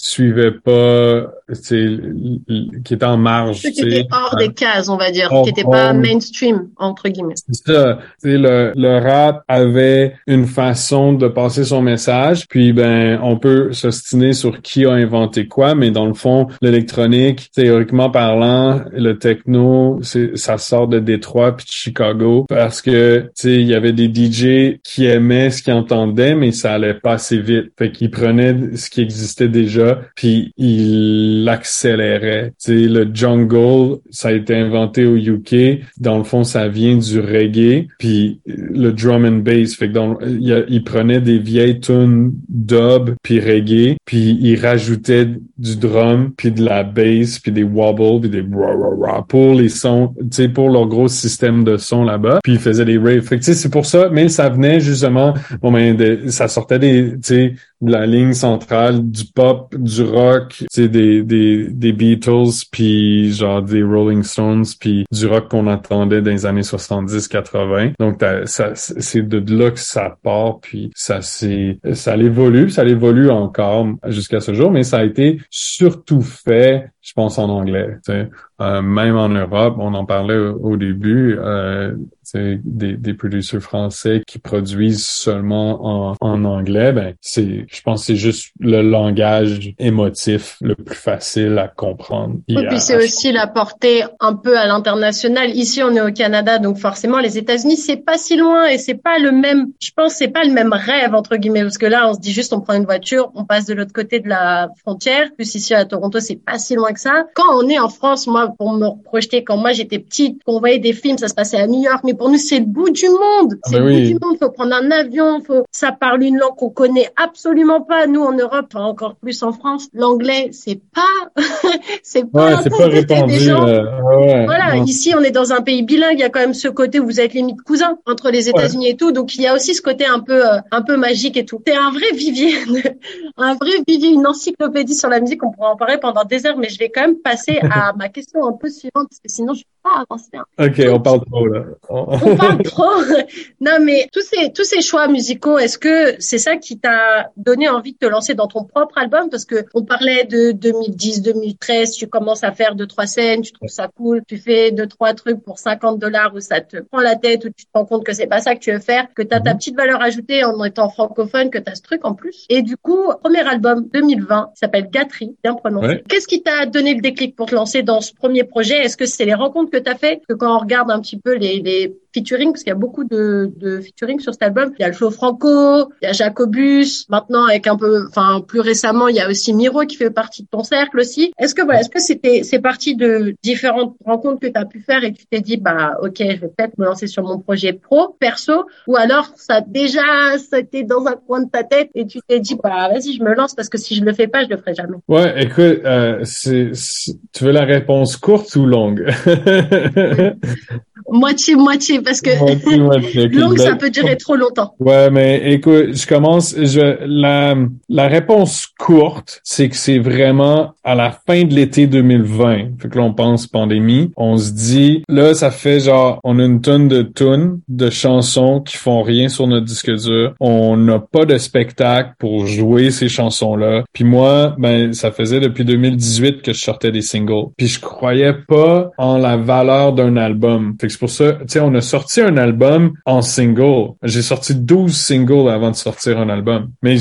Speaker 3: suivait pas, qui était en marge.
Speaker 2: Ceux qui étaient hors des cases, on va dire, qui n'étaient pas mainstream, entre guillemets.
Speaker 3: C'est ça. Le, le rap avait une façon de passer son message, puis ben on peut s'ostiner sur qui a inventé quoi, mais dans le fond, l'électronique, théoriquement parlant, le techno, ça sort de Détroit puis de Chicago parce que tu sais il y avait des DJ qui aimaient ce qu'ils entendaient, mais ça allait pas assez vite. Fait qu'ils prenaient ce qui existait déjà puis il l'accélérait. Tu sais, le jungle, ça a été inventé au UK. Dans le fond, ça vient du reggae, puis le drum and bass. Fait que dans, il, il prenait des vieilles tunes dub puis reggae, puis il rajoutait du drum puis de la bass puis des wobbles puis des rah, rah, rah pour les sons, tu sais, pour leur gros système de son là-bas. Puis il faisait des raves. Fait que c'est pour ça, mais ça venait justement, bon ben, ça sortait des, tu sais, de la ligne centrale du pop, du rock, c'est des, des, des Beatles, puis genre des Rolling Stones, puis du rock qu'on entendait dans les années 70-80. Donc ça, c'est de là que ça part, puis ça c'est ça évolue, ça évolue encore jusqu'à ce jour, mais ça a été surtout fait je pense en anglais. Euh, même en Europe, on en parlait au, début, euh, des, des producteurs français qui produisent seulement en, en anglais, ben c'est, je pense, c'est juste le langage émotif le plus facile à comprendre.
Speaker 2: Oui, puis c'est aussi la portée un peu à l'international. Ici, on est au Canada, donc forcément, les États-Unis, c'est pas si loin et c'est pas le même. Je pense, c'est pas le même rêve entre guillemets, parce que là, on se dit juste, on prend une voiture, on passe de l'autre côté de la frontière. Plus ici à Toronto, c'est pas si loin que ça. Quand on est en France, moi, pour me projeter, quand moi j'étais petite, qu'on voyait des films, ça se passait à New York, mais pour nous, c'est le bout du monde. Ah c'est le bah bout du monde. Faut prendre un avion, faut, ça parle une langue qu'on connaît absolument pas. Nous, en Europe, encore plus en France, l'anglais, c'est pas, (laughs) c'est pas,
Speaker 3: ouais, pas répandu. Des gens.
Speaker 2: Euh, voilà. Ici, on est dans un pays bilingue. Il y a quand même ce côté où vous êtes limite cousins entre les États-Unis et tout. Donc, il y a aussi ce côté un peu, euh, un peu magique et tout. C'est un vrai vivier, (laughs) un vrai vivier, une encyclopédie sur la musique. On pourrait en parler pendant des heures, mais je vais quand même passer à ma question un peu suivante parce que sinon, je pas avancer.
Speaker 3: Ok, on parle trop là.
Speaker 2: on parle (laughs) trop. non, mais tous ces, tous ces choix musicaux, est-ce que c'est ça qui t'a donné envie de te lancer dans ton propre album? Parce que on parlait de 2010, 2013, tu commences à faire deux, trois scènes, tu trouves ça cool, tu fais deux, trois trucs pour 50 dollars où ça te prend la tête, où tu te rends compte que c'est pas ça que tu veux faire, que tu as ta mhm. petite valeur ajoutée en étant francophone, que tu as ce truc en plus. Et du coup, premier album 2020, s'appelle Gatry, bien prononcé. Qu'est-ce qui t'a donné le déclic pour te lancer dans ce premier projet? Est-ce que c'est les rencontres que tu as fait? Que quand on regarde un petit peu les, les featuring, parce qu'il y a beaucoup de, de featuring sur cet album. Il y a le Flo Franco, il y a Jacobus. Maintenant, avec un peu, enfin, plus récemment, il y a aussi Miro qui fait partie de ton cercle aussi. Est-ce que voilà, est-ce que c'était, c'est parti de différentes rencontres que tu as pu faire et tu t'es dit, bah, ok, je vais peut-être me lancer sur mon projet pro, perso, ou alors ça déjà, c'était dans un coin de ta tête et tu t'es dit, bah, vas-y, je me lance parce que si je le fais pas, je le ferai jamais.
Speaker 3: Ouais, écoute, euh, c'est, tu veux la réponse courte ou longue? (laughs)
Speaker 2: moitié moitié parce que (laughs) longue ça peut durer trop longtemps.
Speaker 3: Ouais, mais écoute, je commence je la la réponse courte, c'est que c'est vraiment à la fin de l'été 2020. Fait que là on pense pandémie, on se dit là ça fait genre on a une tonne de tunes de chansons qui font rien sur notre disque dur. On n'a pas de spectacle pour jouer ces chansons là. Puis moi, ben ça faisait depuis 2018 que je sortais des singles. Puis je croyais pas en la valeur d'un album. Fait que pour ça, tu sais, on a sorti un album en single. J'ai sorti 12 singles avant de sortir un album. Mais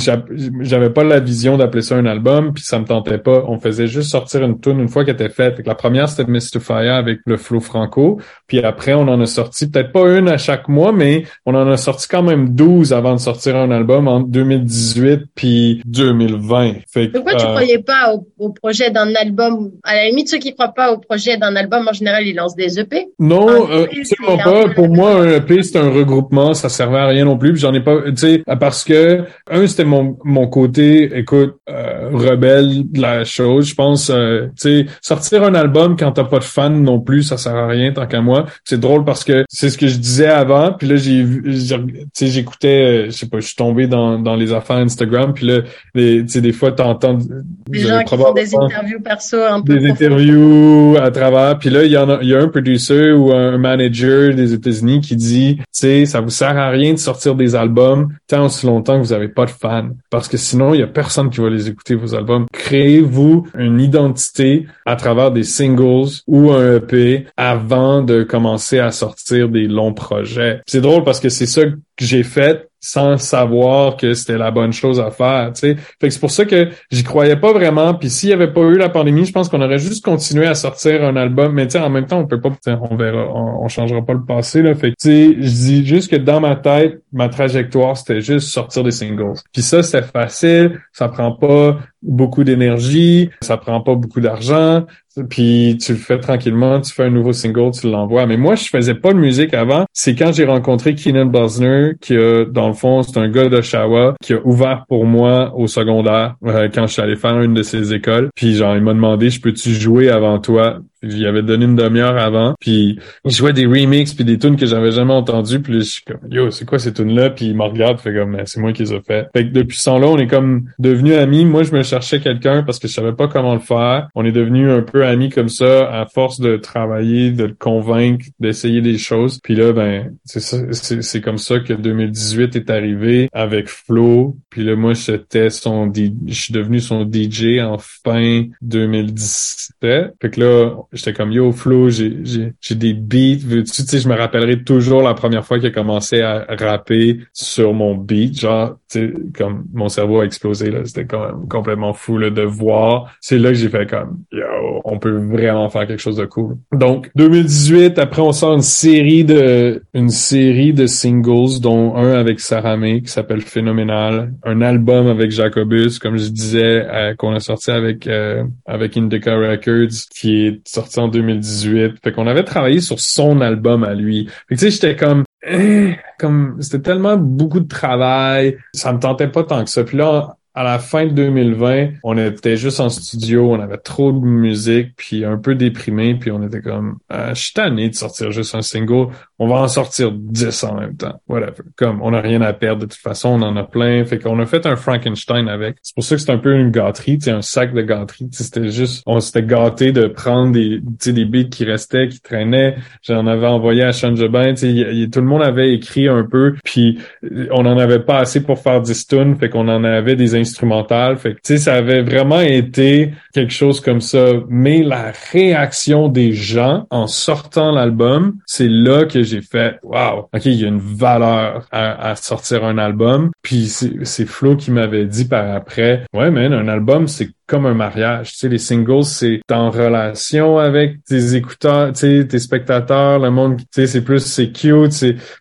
Speaker 3: j'avais pas la vision d'appeler ça un album, puis ça me tentait pas. On faisait juste sortir une tune une fois qu'elle était faite. la première, c'était Mystify avec le flow franco. Puis après, on en a sorti peut-être pas une à chaque mois, mais on en a sorti quand même 12 avant de sortir un album en 2018 puis 2020.
Speaker 2: Fait Pourquoi tu euh, croyais pas au, projet d'un album? À la limite, ceux qui croient pas au projet d'un album, en général, ils lancent des EP.
Speaker 3: Non, euh, Absolument pas. Pour moi, un EP, c'est un regroupement. Ça servait à rien non plus. J'en ai pas, tu sais, parce que, un, c'était mon, mon côté, écoute, euh, rebelle de la chose. Je pense, euh, tu sais, sortir un album quand t'as pas de fans non plus, ça sert à rien tant qu'à moi. C'est drôle parce que c'est ce que je disais avant. Puis là, j'ai tu sais, j'écoutais, euh, je sais pas, je suis tombé dans, dans les affaires Instagram. Puis là, tu sais, des fois, t'entends...
Speaker 2: Des gens qui font des interviews perso un peu.
Speaker 3: Des interviews à travers. Puis là, il y en a, il y a un producer ou un manager manager des États-Unis qui dit, tu sais, ça vous sert à rien de sortir des albums tant aussi longtemps que vous n'avez pas de fans, parce que sinon il y a personne qui va les écouter vos albums. Créez-vous une identité à travers des singles ou un EP avant de commencer à sortir des longs projets. C'est drôle parce que c'est ça que j'ai fait sans savoir que c'était la bonne chose à faire, tu sais. Fait que c'est pour ça que j'y croyais pas vraiment. Puis s'il y avait pas eu la pandémie, je pense qu'on aurait juste continué à sortir un album. Mais en même temps, on peut pas, on verra, on, changera pas le passé là. Fait que je dis juste que dans ma tête, ma trajectoire, c'était juste sortir des singles. Puis ça, c'est facile, ça prend pas beaucoup d'énergie, ça prend pas beaucoup d'argent, puis tu le fais tranquillement, tu fais un nouveau single, tu l'envoies. Mais moi, je faisais pas de musique avant. C'est quand j'ai rencontré Keenan Bosner, qui a, dans le fond, c'est un gars d'Oshawa, qui a ouvert pour moi au secondaire, euh, quand je suis allé faire une de ses écoles. Puis genre, il m'a demandé, je peux-tu jouer avant toi? J'y avais donné une demi-heure avant, puis il jouait des remixes puis des tunes que j'avais jamais entendues, puis je suis comme yo, c'est quoi ces tunes là Puis il me regarde, fait comme c'est moi qui les ai fait. Fait que depuis ce temps-là, on est comme devenus amis. Moi, je me cherchais quelqu'un parce que je savais pas comment le faire. On est devenus un peu amis comme ça à force de travailler, de le convaincre, d'essayer des choses. Puis là, ben c'est c'est comme ça que 2018 est arrivé avec Flo. Puis là, moi, j'étais son, je suis devenu son DJ en fin 2017. Fait que là, j'étais comme yo Flo, j'ai des beats. Tu sais, je me rappellerai toujours la première fois qu'il a commencé à rapper sur mon beat. Genre, tu sais, comme mon cerveau a explosé là. C'était quand même complètement fou là, de voir. C'est là que j'ai fait comme yo, on peut vraiment faire quelque chose de cool. Donc 2018, après on sort une série de une série de singles, dont un avec Sarah May qui s'appelle Phénoménal, un album avec Jacobus, comme je disais, euh, qu'on a sorti avec euh, avec Indica Records, qui est sorti en 2018. Fait qu'on avait travaillé sur son album à lui. Fait que tu sais, j'étais comme eh, comme c'était tellement beaucoup de travail, ça me tentait pas tant que ça. Puis là, à la fin de 2020, on était juste en studio, on avait trop de musique, puis un peu déprimé, puis on était comme, ah, je suis tanné de sortir juste un single, on va en sortir 10 en même temps, whatever. Comme, on n'a rien à perdre de toute façon, on en a plein, fait qu'on a fait un Frankenstein avec. C'est pour ça que c'est un peu une gâterie, tu un sac de gâterie, c'était juste, on s'était gâté de prendre des, des beats qui restaient, qui traînaient, j'en avais envoyé à Sean Jobin, tout le monde avait écrit un peu, puis on en avait pas assez pour faire 10 tunes, fait qu'on en avait des instrumental. Fait que, ça avait vraiment été quelque chose comme ça. Mais la réaction des gens en sortant l'album, c'est là que j'ai fait, wow, OK, il y a une valeur à, sortir un album. Puis c'est Flo qui m'avait dit par après, ouais, man, un album, c'est comme un mariage. Tu sais, les singles, c'est en relation avec tes écouteurs, tu sais, tes spectateurs, le monde, tu sais, c'est plus, c'est cute,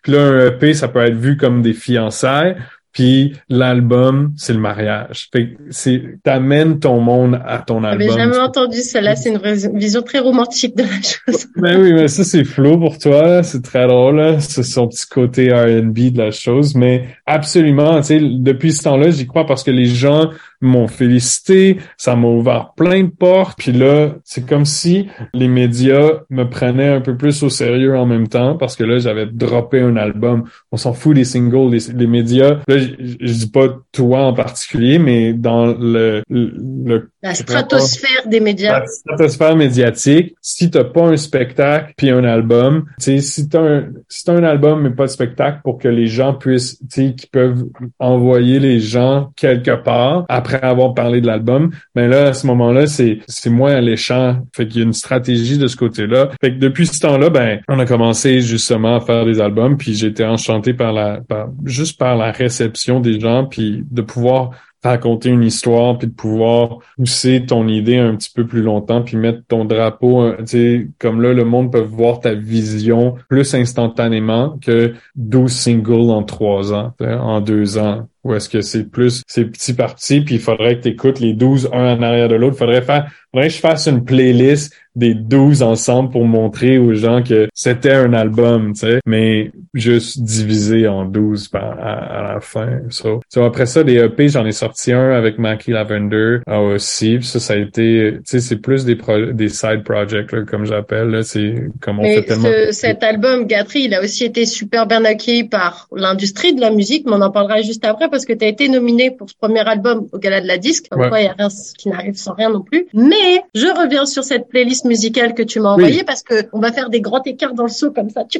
Speaker 3: puis là, un EP, ça peut être vu comme des fiançailles. Puis l'album, c'est le mariage. Fait c'est t'amènes ton monde à ton album.
Speaker 2: J'avais jamais entendu cela. C'est une vision très romantique de la chose. (laughs)
Speaker 3: Ben oui, mais ça c'est flou pour toi. C'est très drôle. C'est son petit côté R&B de la chose. Mais absolument, tu sais, depuis ce temps-là, j'y crois parce que les gens m'ont félicité, ça m'a ouvert plein de portes. Puis là, c'est comme si les médias me prenaient un peu plus au sérieux en même temps parce que là, j'avais droppé un album. On s'en fout des singles, les, médias. Là, je, dis pas toi en particulier, mais dans le, le
Speaker 2: la stratosphère des médias. La
Speaker 3: stratosphère médiatique. Si t'as pas un spectacle puis un album, tu sais, si t'as un, si t'as un album mais pas de spectacle pour que les gens puissent, tu sais, qui peuvent envoyer les gens quelque part après avoir parlé de l'album, ben là, à ce moment-là, c'est, c'est moins alléchant. Fait qu'il y a une stratégie de ce côté-là. Fait que depuis ce temps-là, ben, on a commencé justement à faire des albums puis j'étais enchanté par la, par, juste par la réception des gens puis de pouvoir raconter une histoire puis de pouvoir pousser ton idée un petit peu plus longtemps puis mettre ton drapeau euh, tu sais comme là le monde peut voir ta vision plus instantanément que 12 singles en trois ans en deux ans ou est-ce que c'est plus c'est petit parti puis il faudrait que tu écoutes les 12 un en arrière de l'autre? Faudrait faire faudrait que je fasse une playlist des 12 ensemble pour montrer aux gens que c'était un album, tu sais, mais juste divisé en 12 à, la fin. So, après ça, des EP, j'en ai sorti un avec Mackie Lavender euh, aussi. ça, ça a été, tu sais, c'est plus des des side projects, comme j'appelle. C'est comme on fait tellement...
Speaker 2: cet album, Gatry, il a aussi été super bien accueilli par l'industrie de la musique, mais on en parlera juste après parce que tu as été nominé pour ce premier album au Gala de la Disque. Comme quoi, il n'y a rien qui n'arrive sans rien non plus. Mais je reviens sur cette playlist musicale que tu m'as envoyée parce que on va faire des grands écarts dans le saut comme ça. (laughs)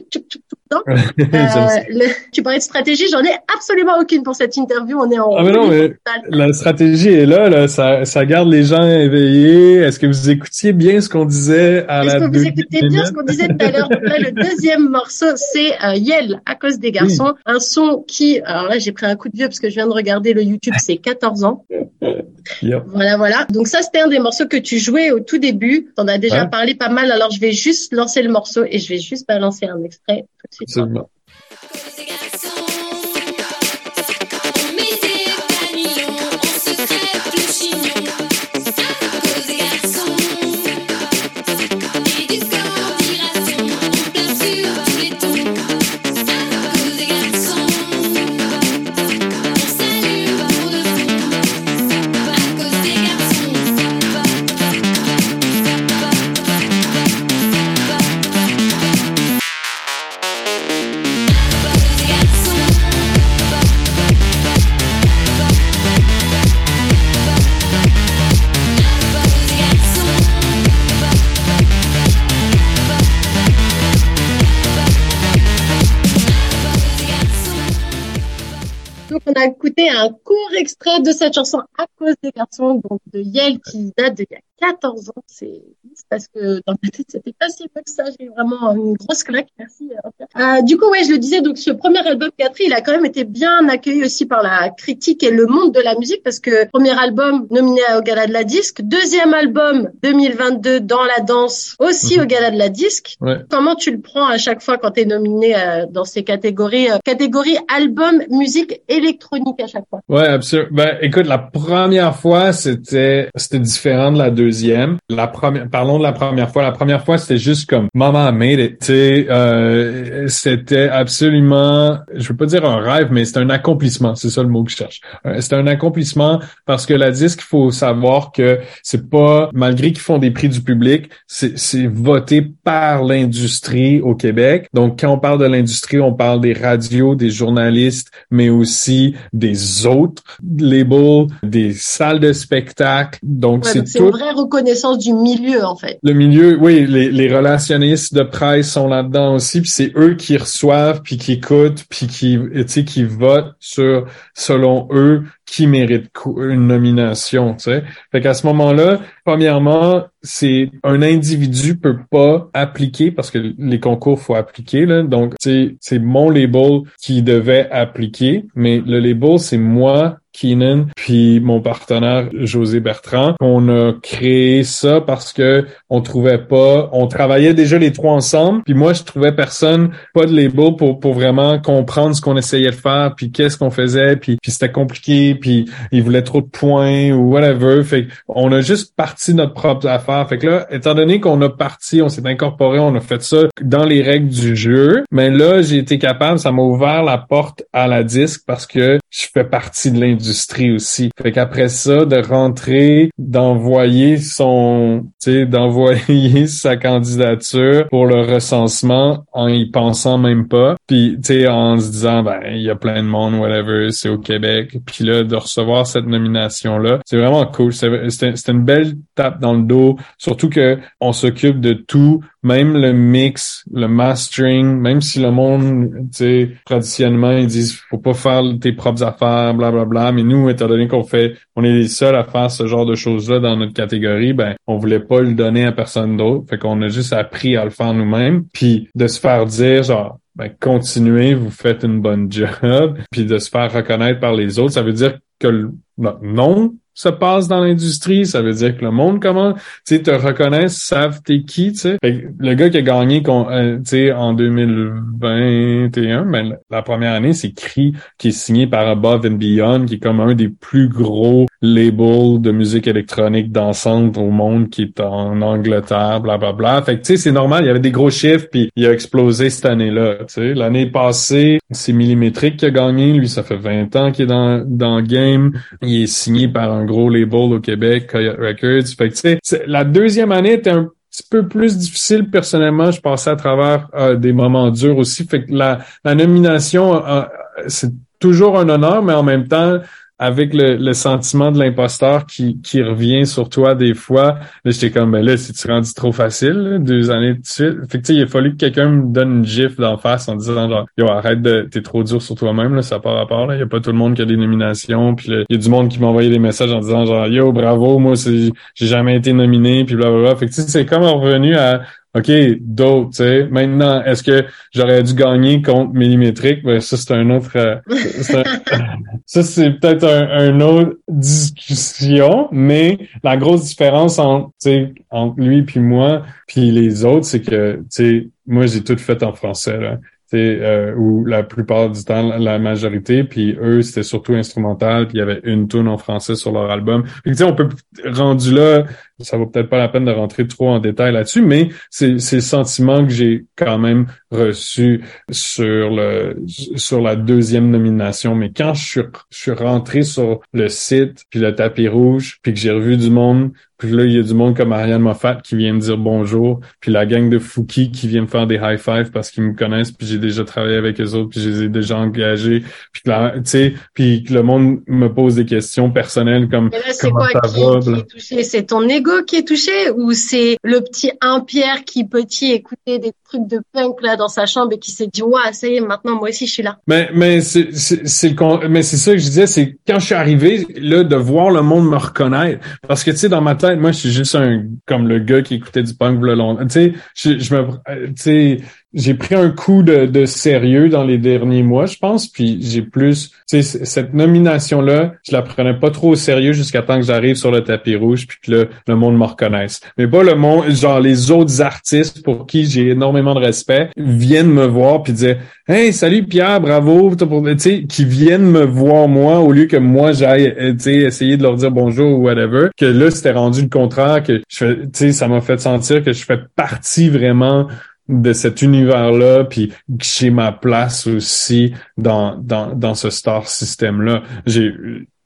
Speaker 2: Euh, tu parlais de stratégie, j'en ai absolument aucune pour cette interview. On est en
Speaker 3: ah mais non, mais la stratégie est là, là. Ça, ça garde les gens éveillés. Est-ce que vous écoutiez bien ce qu'on disait à
Speaker 2: la
Speaker 3: Est-ce
Speaker 2: que vous écoutiez bien ce qu'on disait tout à l'heure? le deuxième morceau, c'est euh, Yel à cause des garçons, un son qui, alors là, j'ai pris un coup de vieux parce que je viens de regarder le YouTube, c'est 14 ans. Voilà, voilà. Donc ça, c'était un des morceaux que tu jouais au tout début. T'en as déjà parlé pas mal. Alors je vais juste lancer le morceau et je vais juste balancer un extrait tout de suite. On a écouté un court extrait de cette chanson à cause des garçons, donc de Yale, qui date de il y a 14 ans. C'est parce que dans ma tête, c'était pas si peu que ça. J'ai vraiment une grosse claque. Merci. Euh, du coup, ouais, je le disais, donc ce premier album Catherine, il a quand même été bien accueilli aussi par la critique et le monde de la musique parce que premier album nominé au Gala de la Disque, deuxième album 2022 dans la danse aussi mhm. au Gala de la Disque. Comment tu le prends à chaque fois quand tu es nominé euh, dans ces catégories, euh, catégories album, musique électronique à chaque fois?
Speaker 3: Ouais, absolument. Ben, écoute, la première fois, c'était c'était différent de la deuxième deuxième. La première, parlons de la première fois. La première fois, c'était juste comme Mama made it. Euh, c'était absolument, je veux pas dire un rêve, mais c'est un accomplissement. C'est ça le mot que je cherche. Euh, c'est un accomplissement parce que la disque, il faut savoir que c'est pas, malgré qu'ils font des prix du public, c'est voté par l'industrie au Québec. Donc, quand on parle de l'industrie, on parle des radios, des journalistes, mais aussi des autres labels, des salles de spectacle. Donc, c'est tout
Speaker 2: reconnaissance du milieu, en fait.
Speaker 3: Le milieu, oui, les, les relationnistes de presse sont là-dedans aussi, puis c'est eux qui reçoivent, puis qui écoutent, puis qui, tu sais, qui votent sur, selon eux, qui mérite une nomination, tu sais. Fait qu'à ce moment-là, premièrement, c'est un individu peut pas appliquer parce que les concours faut appliquer là. Donc c'est c'est mon label qui devait appliquer, mais le label c'est moi Keenan, puis mon partenaire José Bertrand. On a créé ça parce que on trouvait pas, on travaillait déjà les trois ensemble, puis moi je trouvais personne, pas de label pour pour vraiment comprendre ce qu'on essayait de faire, puis qu'est-ce qu'on faisait, puis puis c'était compliqué, puis il voulait trop de points ou whatever. Fait on a juste parti notre propre affaire. Fait que là, étant donné qu'on a parti, on s'est incorporé, on a fait ça dans les règles du jeu, mais là, j'ai été capable, ça m'a ouvert la porte à la disque parce que je fais partie de l'industrie aussi. Fait qu'après ça, de rentrer, d'envoyer son, tu sais, d'envoyer (laughs) sa candidature pour le recensement en y pensant même pas, puis tu sais, en se disant, ben, il y a plein de monde, whatever, c'est au Québec, puis là, de recevoir cette nomination-là. C'est vraiment cool. C'était une belle tape dans le dos, surtout que on s'occupe de tout, même le mix, le mastering, même si le monde, tu sais, traditionnellement, ils disent faut pas faire tes propres affaires, bla bla bla. Mais nous, étant donné qu'on fait, on est les seuls à faire ce genre de choses-là dans notre catégorie, ben, on voulait pas le donner à personne d'autre. Fait qu'on a juste appris à le faire nous-mêmes. Puis de se faire dire, genre, ben, continuez, vous faites une bonne job, (laughs) puis de se faire reconnaître par les autres, ça veut dire que le se passe dans l'industrie, ça veut dire que le monde comment, tu sais, te reconnaissent, savent t'es qui, tu sais. Le gars qui a gagné, euh, tu sais, en 2021, ben, la première année, c'est Cree, qui est signé par Above and Beyond, qui est comme un des plus gros labels de musique électronique dansante au monde, qui est en Angleterre, bla bla bla. Fait que, tu sais, c'est normal, il y avait des gros chiffres, puis il a explosé cette année-là, tu sais. L'année passée, c'est Millimétrique qui a gagné, lui, ça fait 20 ans qu'il est dans, dans game. Il est signé par gros label au Québec, Coyote Records. Fait que, la deuxième année était un petit peu plus difficile personnellement. Je passais à travers euh, des moments durs aussi. Fait que la, nomination, c'est toujours un honneur, mais en même temps, avec le, le sentiment de l'imposteur qui, qui revient sur toi des fois, là, j'étais comme, ben là, c'est-tu rendu trop facile, deux années de suite? Fait que, tu sais, il a fallu que quelqu'un me donne une gifle d'en face en disant, genre, yo, arrête de, t'es trop dur sur toi-même, là, ça part à part, là. Il y a pas tout le monde qui a des nominations, puis il y a du monde qui m'a envoyé des messages en disant, genre, yo, bravo, moi, j'ai jamais été nominé, puis blablabla. Fait que, tu sais, c'est comme revenu à, OK, d'autres, tu sais. Maintenant, est-ce que j'aurais dû gagner contre millimétrique? Ben, ça, c'est un autre... Euh, (laughs) (laughs) ça, c'est peut-être un, une autre discussion, mais la grosse différence entre, entre lui puis moi puis les autres, c'est que, tu sais, moi, j'ai tout fait en français, là euh, ou la plupart du temps la majorité puis eux c'était surtout instrumental puis il y avait une tune en français sur leur album. Puis on peut rendu là ça vaut peut-être pas la peine de rentrer trop en détail là-dessus mais c'est c'est le sentiment que j'ai quand même reçu sur le sur la deuxième nomination. Mais quand je suis je suis rentré sur le site puis le tapis rouge puis que j'ai revu du monde puis là, il y a du monde comme Ariane Moffat qui vient me dire bonjour. Puis la gang de Fouki qui vient me faire des high five parce qu'ils me connaissent. Puis j'ai déjà travaillé avec eux autres. Puis je les ai déjà engagés. Puis tu sais, puis que le monde me pose des questions personnelles comme
Speaker 2: comment ça va. C'est ton ego qui est touché ou c'est le petit un Pierre qui petit écoutait des trucs de punk là dans sa chambre et qui s'est dit ouais ça y est maintenant moi aussi je suis là.
Speaker 3: Mais mais c'est c'est mais c'est ça que je disais c'est quand je suis arrivé là de voir le monde me reconnaître parce que tu sais dans ma tête moi je suis juste un comme le gars qui écoutait du punk le long tu sais je, je me tu sais j'ai pris un coup de, de, sérieux dans les derniers mois, je pense, puis j'ai plus, tu sais, cette nomination-là, je la prenais pas trop au sérieux jusqu'à temps que j'arrive sur le tapis rouge, puis que le, monde me reconnaisse. Mais pas le monde, genre les autres artistes pour qui j'ai énormément de respect viennent me voir puis dire, hey, salut Pierre, bravo, tu sais, qui viennent me voir moi au lieu que moi j'aille, euh, tu sais, essayer de leur dire bonjour ou whatever. Que là, c'était rendu le contraire, que je tu sais, ça m'a fait sentir que je fais partie vraiment de cet univers-là, puis j'ai ma place aussi dans, dans, dans ce star système-là. J'ai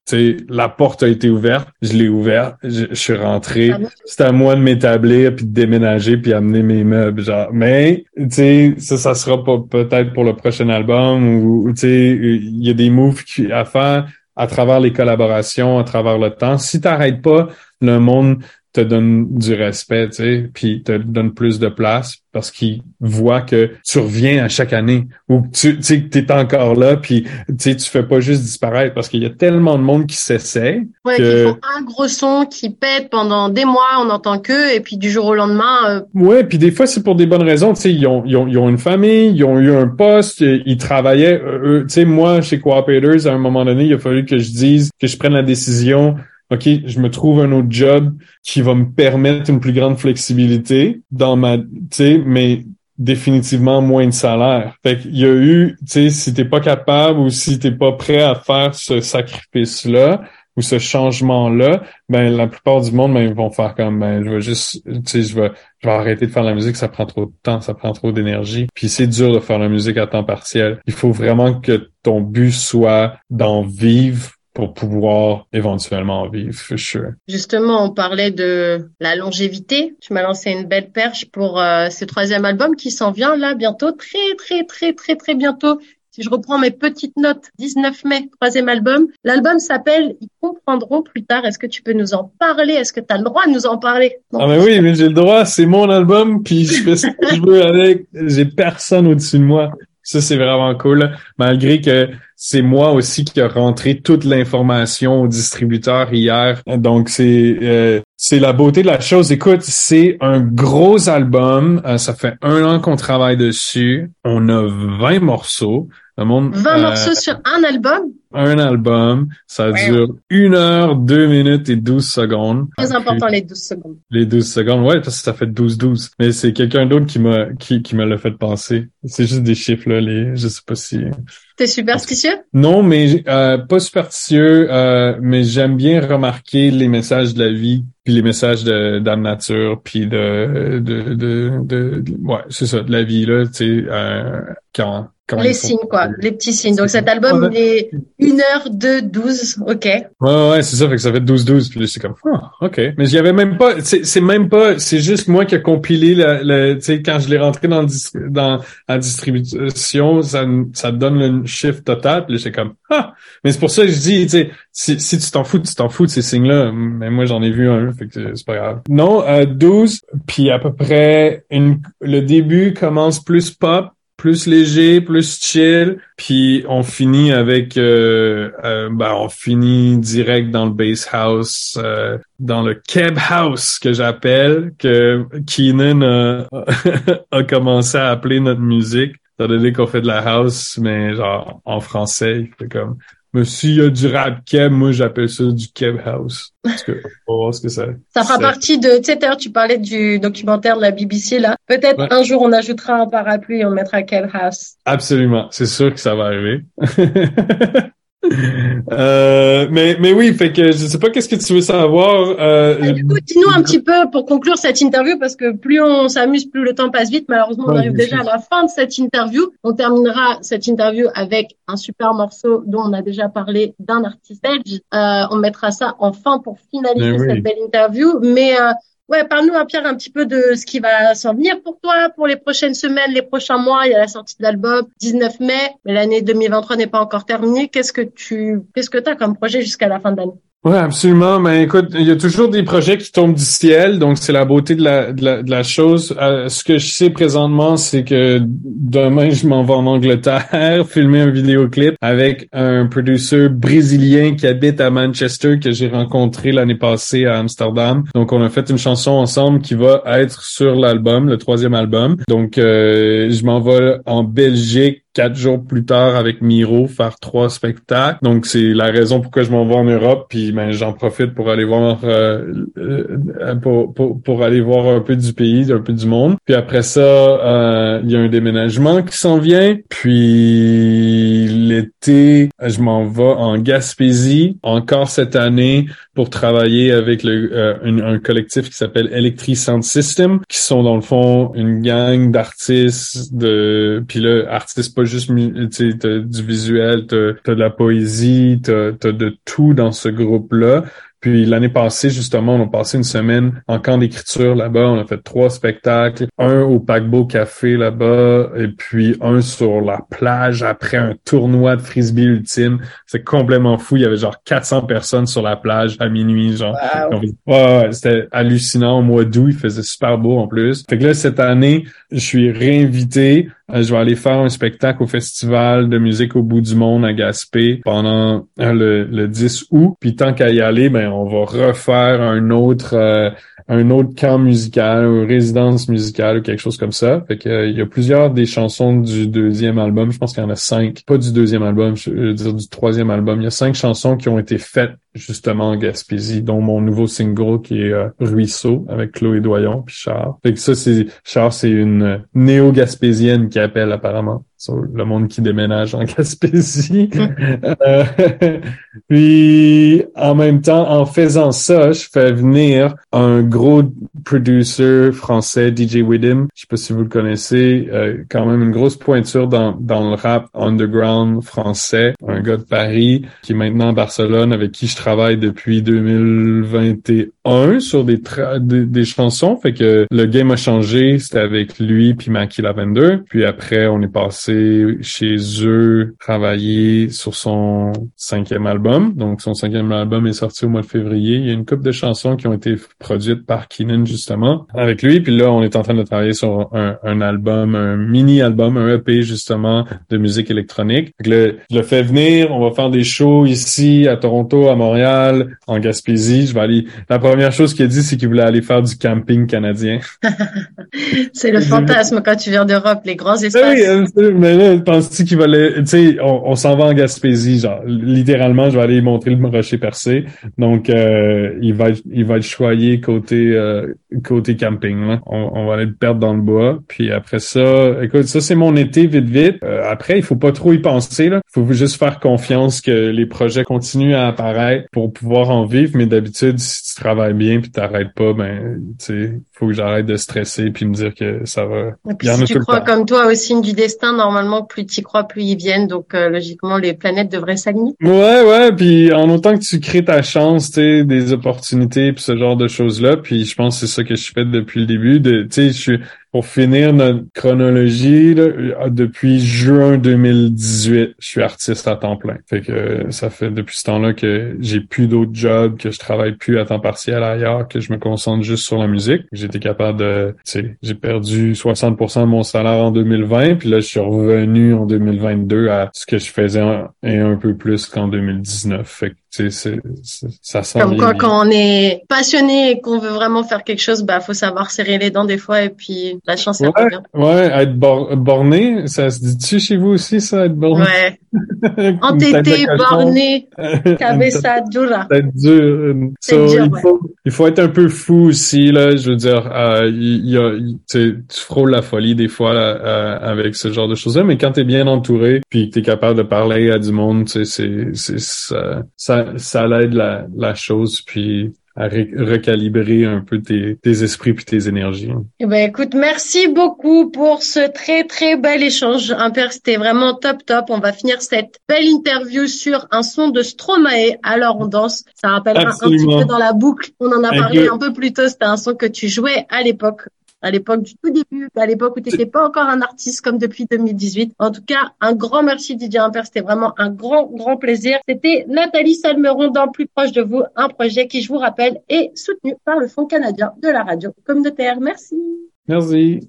Speaker 3: sais, la porte a été ouverte, je l'ai ouverte, je, suis rentré. C'est à moi de m'établir puis de déménager puis amener mes meubles, genre. Mais, tu sais, ça, ça sera peut-être pour le prochain album ou, tu sais, il y a des moves à faire à travers les collaborations, à travers le temps. Si t'arrêtes pas, le monde te donne du respect, tu sais, puis te donne plus de place parce qu'il voit que tu reviens à chaque année ou tu sais que es encore là puis tu sais tu fais pas juste disparaître parce qu'il y a tellement de monde qui s'essaie
Speaker 2: ouais, que... qui font un gros son qui pète pendant des mois on entend que et puis du jour au lendemain euh...
Speaker 3: ouais puis des fois c'est pour des bonnes raisons tu sais ils ont, ils ont, ils ont une famille ils ont eu un poste ils travaillaient euh, tu sais moi chez Cooperators à un moment donné il a fallu que je dise que je prenne la décision OK, je me trouve un autre job qui va me permettre une plus grande flexibilité dans ma, tu sais, mais définitivement moins de salaire. Fait qu'il y a eu, tu sais, si t'es pas capable ou si t'es pas prêt à faire ce sacrifice-là ou ce changement-là, ben la plupart du monde, ben, ils vont faire comme, ben je vais juste, tu sais, je vais, je vais arrêter de faire la musique, ça prend trop de temps, ça prend trop d'énergie. Puis c'est dur de faire la musique à temps partiel. Il faut vraiment que ton but soit d'en vivre pour pouvoir éventuellement vivre, for sure.
Speaker 2: Justement, on parlait de la longévité. Tu m'as lancé une belle perche pour euh, ce troisième album qui s'en vient là bientôt, très très très très très bientôt. Si je reprends mes petites notes, 19 mai, troisième album. L'album s'appelle Ils comprendront plus tard. Est-ce que tu peux nous en parler? Est-ce que tu as le droit de nous en parler?
Speaker 3: Ah mais oui, mais j'ai le droit. C'est mon album, puis je fais ce que je veux avec. J'ai personne au-dessus de moi. Ça, c'est vraiment cool. Malgré que c'est moi aussi qui a rentré toute l'information au distributeur hier. Donc, c'est euh, c'est la beauté de la chose. Écoute, c'est un gros album. Euh, ça fait un an qu'on travaille dessus. On a 20 morceaux.
Speaker 2: Le monde, 20 euh, morceaux sur un album?
Speaker 3: Un album. Ça dure une heure, deux minutes et 12 secondes.
Speaker 2: Très important, les 12 secondes.
Speaker 3: Les 12 secondes, ouais, parce que ça fait 12-12. Mais c'est quelqu'un d'autre qui m'a, qui, qui me l'a fait penser. C'est juste des chiffres, là, les, je sais pas si...
Speaker 2: T'es superstitieux?
Speaker 3: Non, mais euh, pas superstitieux, euh, mais j'aime bien remarquer les messages de la vie, puis les messages de, de la nature, puis de, de, de, de, ouais, c'est ça, de la vie là, tu sais, euh, quand
Speaker 2: les signes, quoi. Les petits signes. Donc, cet album, il est 1 heure de 12. OK. Ouais,
Speaker 3: ouais, c'est ça. Fait que ça fait 12-12. Puis c'est comme, oh, OK. Mais j'y avais même pas, c'est même pas, c'est juste moi qui a compilé le, tu sais, quand je l'ai rentré dans, dans la distribution, ça, ça donne le chiffre total. Puis c'est comme, ah. Mais c'est pour ça que je dis, tu sais, si, si tu t'en fous, tu t'en fous de ces signes-là. Mais moi, j'en ai vu un, fait que c'est pas grave. Non, euh, 12. Puis à peu près, une, le début commence plus pop plus léger, plus chill, puis on finit avec, euh, euh, ben on finit direct dans le bass house, euh, dans le keb house que j'appelle, que Keenan a, (laughs) a, commencé à appeler notre musique. Veut dire qu'on fait de la house, mais genre en français, il comme mais s'il y a du rap keb, moi j'appelle ça du keb house. Parce que on va voir ce que ça.
Speaker 2: Ça fera partie de. Tu sais, tu parlais du documentaire de la BBC là. Peut-être un jour on ajoutera un parapluie et on mettra keb house.
Speaker 3: Absolument, c'est sûr que ça va arriver. (laughs) Euh, mais mais oui, fait que je sais pas qu'est-ce que tu veux savoir. Euh,
Speaker 2: dis-nous un petit peu pour conclure cette interview parce que plus on s'amuse, plus le temps passe vite. Malheureusement, on arrive déjà à la fin de cette interview. On terminera cette interview avec un super morceau dont on a déjà parlé d'un artiste belge. Euh, on mettra ça en fin pour finaliser cette belle interview. Mais euh, Ouais, parle-nous, Pierre, un petit peu de ce qui va s'en venir pour toi pour les prochaines semaines, les prochains mois. Il y a la sortie de l'album 19 mai, mais l'année 2023 n'est pas encore terminée. Qu'est-ce que tu, qu'est-ce que t'as comme projet jusqu'à la fin de l'année?
Speaker 3: Ouais, absolument. Mais écoute, il y a toujours des projets qui tombent du ciel, donc c'est la beauté de la, de la, de la chose. Euh, ce que je sais présentement, c'est que demain, je m'en vais en Angleterre (laughs) filmer un vidéoclip avec un producer brésilien qui habite à Manchester que j'ai rencontré l'année passée à Amsterdam. Donc, on a fait une chanson ensemble qui va être sur l'album, le troisième album. Donc, euh, je m'en vais en Belgique quatre jours plus tard avec Miro faire trois spectacles. Donc c'est la raison pourquoi je m'en vais en Europe. Puis ben, j'en profite pour aller voir euh, euh, pour, pour, pour, aller voir un peu du pays, un peu du monde. Puis après ça, euh, il y a un déménagement qui s'en vient. Puis l'été, je m'en vais en Gaspésie encore cette année pour travailler avec le, un, collectif qui s'appelle Electric Sound System, qui sont dans le fond une gang d'artistes de puis là artistes juste t'as du visuel, t'as as de la poésie, t'as as de tout dans ce groupe-là. Puis l'année passée, justement, on a passé une semaine en camp d'écriture là-bas. On a fait trois spectacles, un au Paquebot Café là-bas, et puis un sur la plage après un tournoi de frisbee ultime. C'est complètement fou. Il y avait genre 400 personnes sur la plage à minuit, genre. Ouais, c'était hallucinant. Au mois d'août, il faisait super beau en plus. Fait que là, cette année, je suis réinvité. Euh, je vais aller faire un spectacle au festival de musique au bout du monde à Gaspé pendant euh, le, le 10 août. Puis tant qu'à y aller, ben on va refaire un autre euh, un autre camp musical ou résidence musicale ou quelque chose comme ça. Fait que euh, il y a plusieurs des chansons du deuxième album. Je pense qu'il y en a cinq. Pas du deuxième album, je veux dire du troisième album. Il y a cinq chansons qui ont été faites justement en Gaspésie, dont mon nouveau single qui est euh, Ruisseau avec Chloé Doyon puis Charles. Fait que ça, c'est Charles, c'est une néo-gaspésienne qui appelle apparemment le monde qui déménage en (laughs) Gaspésie. Euh, (laughs) puis en même temps, en faisant ça, je fais venir un gros producer français, DJ Widdim. Je sais pas si vous le connaissez, euh, quand même une grosse pointure dans, dans le rap underground français. Un gars de Paris qui est maintenant à Barcelone, avec qui je travaille depuis 2021 sur des, des, des chansons. Fait que le game a changé. C'était avec lui puis Mackie Lavender. Puis après, on est passé chez eux travailler sur son cinquième album. Donc, son cinquième album est sorti au mois de février. Il y a une couple de chansons qui ont été produites par Keenan, justement, avec lui. Puis là, on est en train de travailler sur un, album, un mini-album, un EP, justement, de musique électronique. Le, je le fais venir. On va faire des shows ici, à Toronto, à Montréal, en Gaspésie. Je vais aller... La première chose qu'il a dit, c'est qu'il voulait aller faire du camping canadien. (laughs)
Speaker 2: c'est le fantasme quand tu viens d'Europe, les grands espaces.
Speaker 3: Oui, mais là, penses-tu qu'il va aller, tu sais, on, s'en va en Gaspésie, genre, littéralement, je vais aller montrer le rocher percé. Donc, euh, il va, il va être choyé côté, euh, côté camping, là. On, va aller le perdre dans le bois. Puis après ça, écoute, ça, c'est mon été, vite, vite. Euh, après, il faut pas trop y penser, là. Faut juste faire confiance que les projets continuent à apparaître pour pouvoir en vivre. Mais d'habitude, si tu travailles bien puis t'arrêtes pas, ben, tu sais, faut que j'arrête de stresser puis me dire que ça va.
Speaker 2: Et puis, si tu crois comme toi au signe du destin, normalement, plus tu y crois, plus ils viennent. Donc, euh, logiquement, les planètes devraient s'aligner.
Speaker 3: Ouais, ouais. Puis, en autant que tu crées ta chance, tu des opportunités puis ce genre de choses-là. Puis, je pense que c'est ça que je fais depuis le début. Tu sais, je suis pour finir notre chronologie, là, depuis juin 2018, je suis artiste à temps plein. Fait que ça fait depuis ce temps-là que j'ai plus d'autres jobs, que je travaille plus à temps partiel ailleurs, que je me concentre juste sur la musique. J'étais capable de, j'ai perdu 60% de mon salaire en 2020, puis là je suis revenu en 2022 à ce que je faisais et un peu plus qu'en 2019. Fait que c'est, c'est, ça sent
Speaker 2: Comme quoi, quand on est passionné et qu'on veut vraiment faire quelque chose, bah, faut savoir serrer les dents des fois et puis la chance,
Speaker 3: ouais, Ouais, être borné, ça se dit-tu chez vous aussi, ça, être borné?
Speaker 2: Ouais. (laughs) Entêté, borné, (laughs) cabeza dura.
Speaker 3: C'est dur. So, dur il, faut, il faut être un peu fou aussi, là. Je veux dire, euh, il y a, tu frôles la folie des fois là, euh, avec ce genre de choses-là, mais quand t'es bien entouré, puis que t'es capable de parler à du monde, tu sais, c'est, ça, ça, ça l'aide la, la chose, puis à recalibrer un peu tes, tes esprits puis tes énergies.
Speaker 2: Eh ben écoute, merci beaucoup pour ce très très bel échange. Imper, c'était vraiment top top. On va finir cette belle interview sur un son de Stromae. Alors on danse. Ça rappellera un petit peu dans la boucle. On en a parlé un peu plus tôt. C'était un son que tu jouais à l'époque à l'époque du tout début, à l'époque où tu n'étais pas encore un artiste comme depuis 2018. En tout cas, un grand merci Didier Imper, c'était vraiment un grand, grand plaisir. C'était Nathalie Salmeron dans Plus proche de vous, un projet qui, je vous rappelle, est soutenu par le Fonds canadien de la radio communautaire. Merci.
Speaker 3: Merci.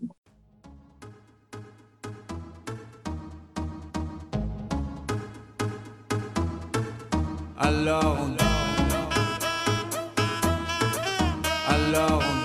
Speaker 4: Alors, alors, alors,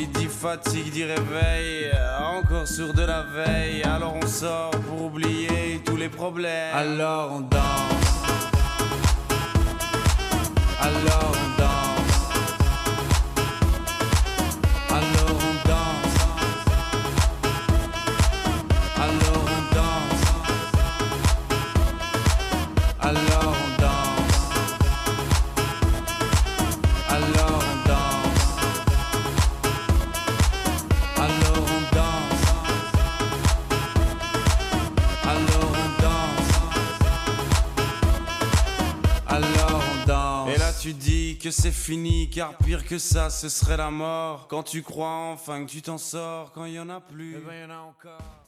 Speaker 4: qui dit fatigue dit réveil, encore sur de la veille, alors on sort pour oublier tous les problèmes, alors on danse. Alors on danse. Que c'est fini, car pire que ça, ce serait la mort. Quand tu crois enfin que tu t'en sors, quand il y en a plus, eh ben y a encore.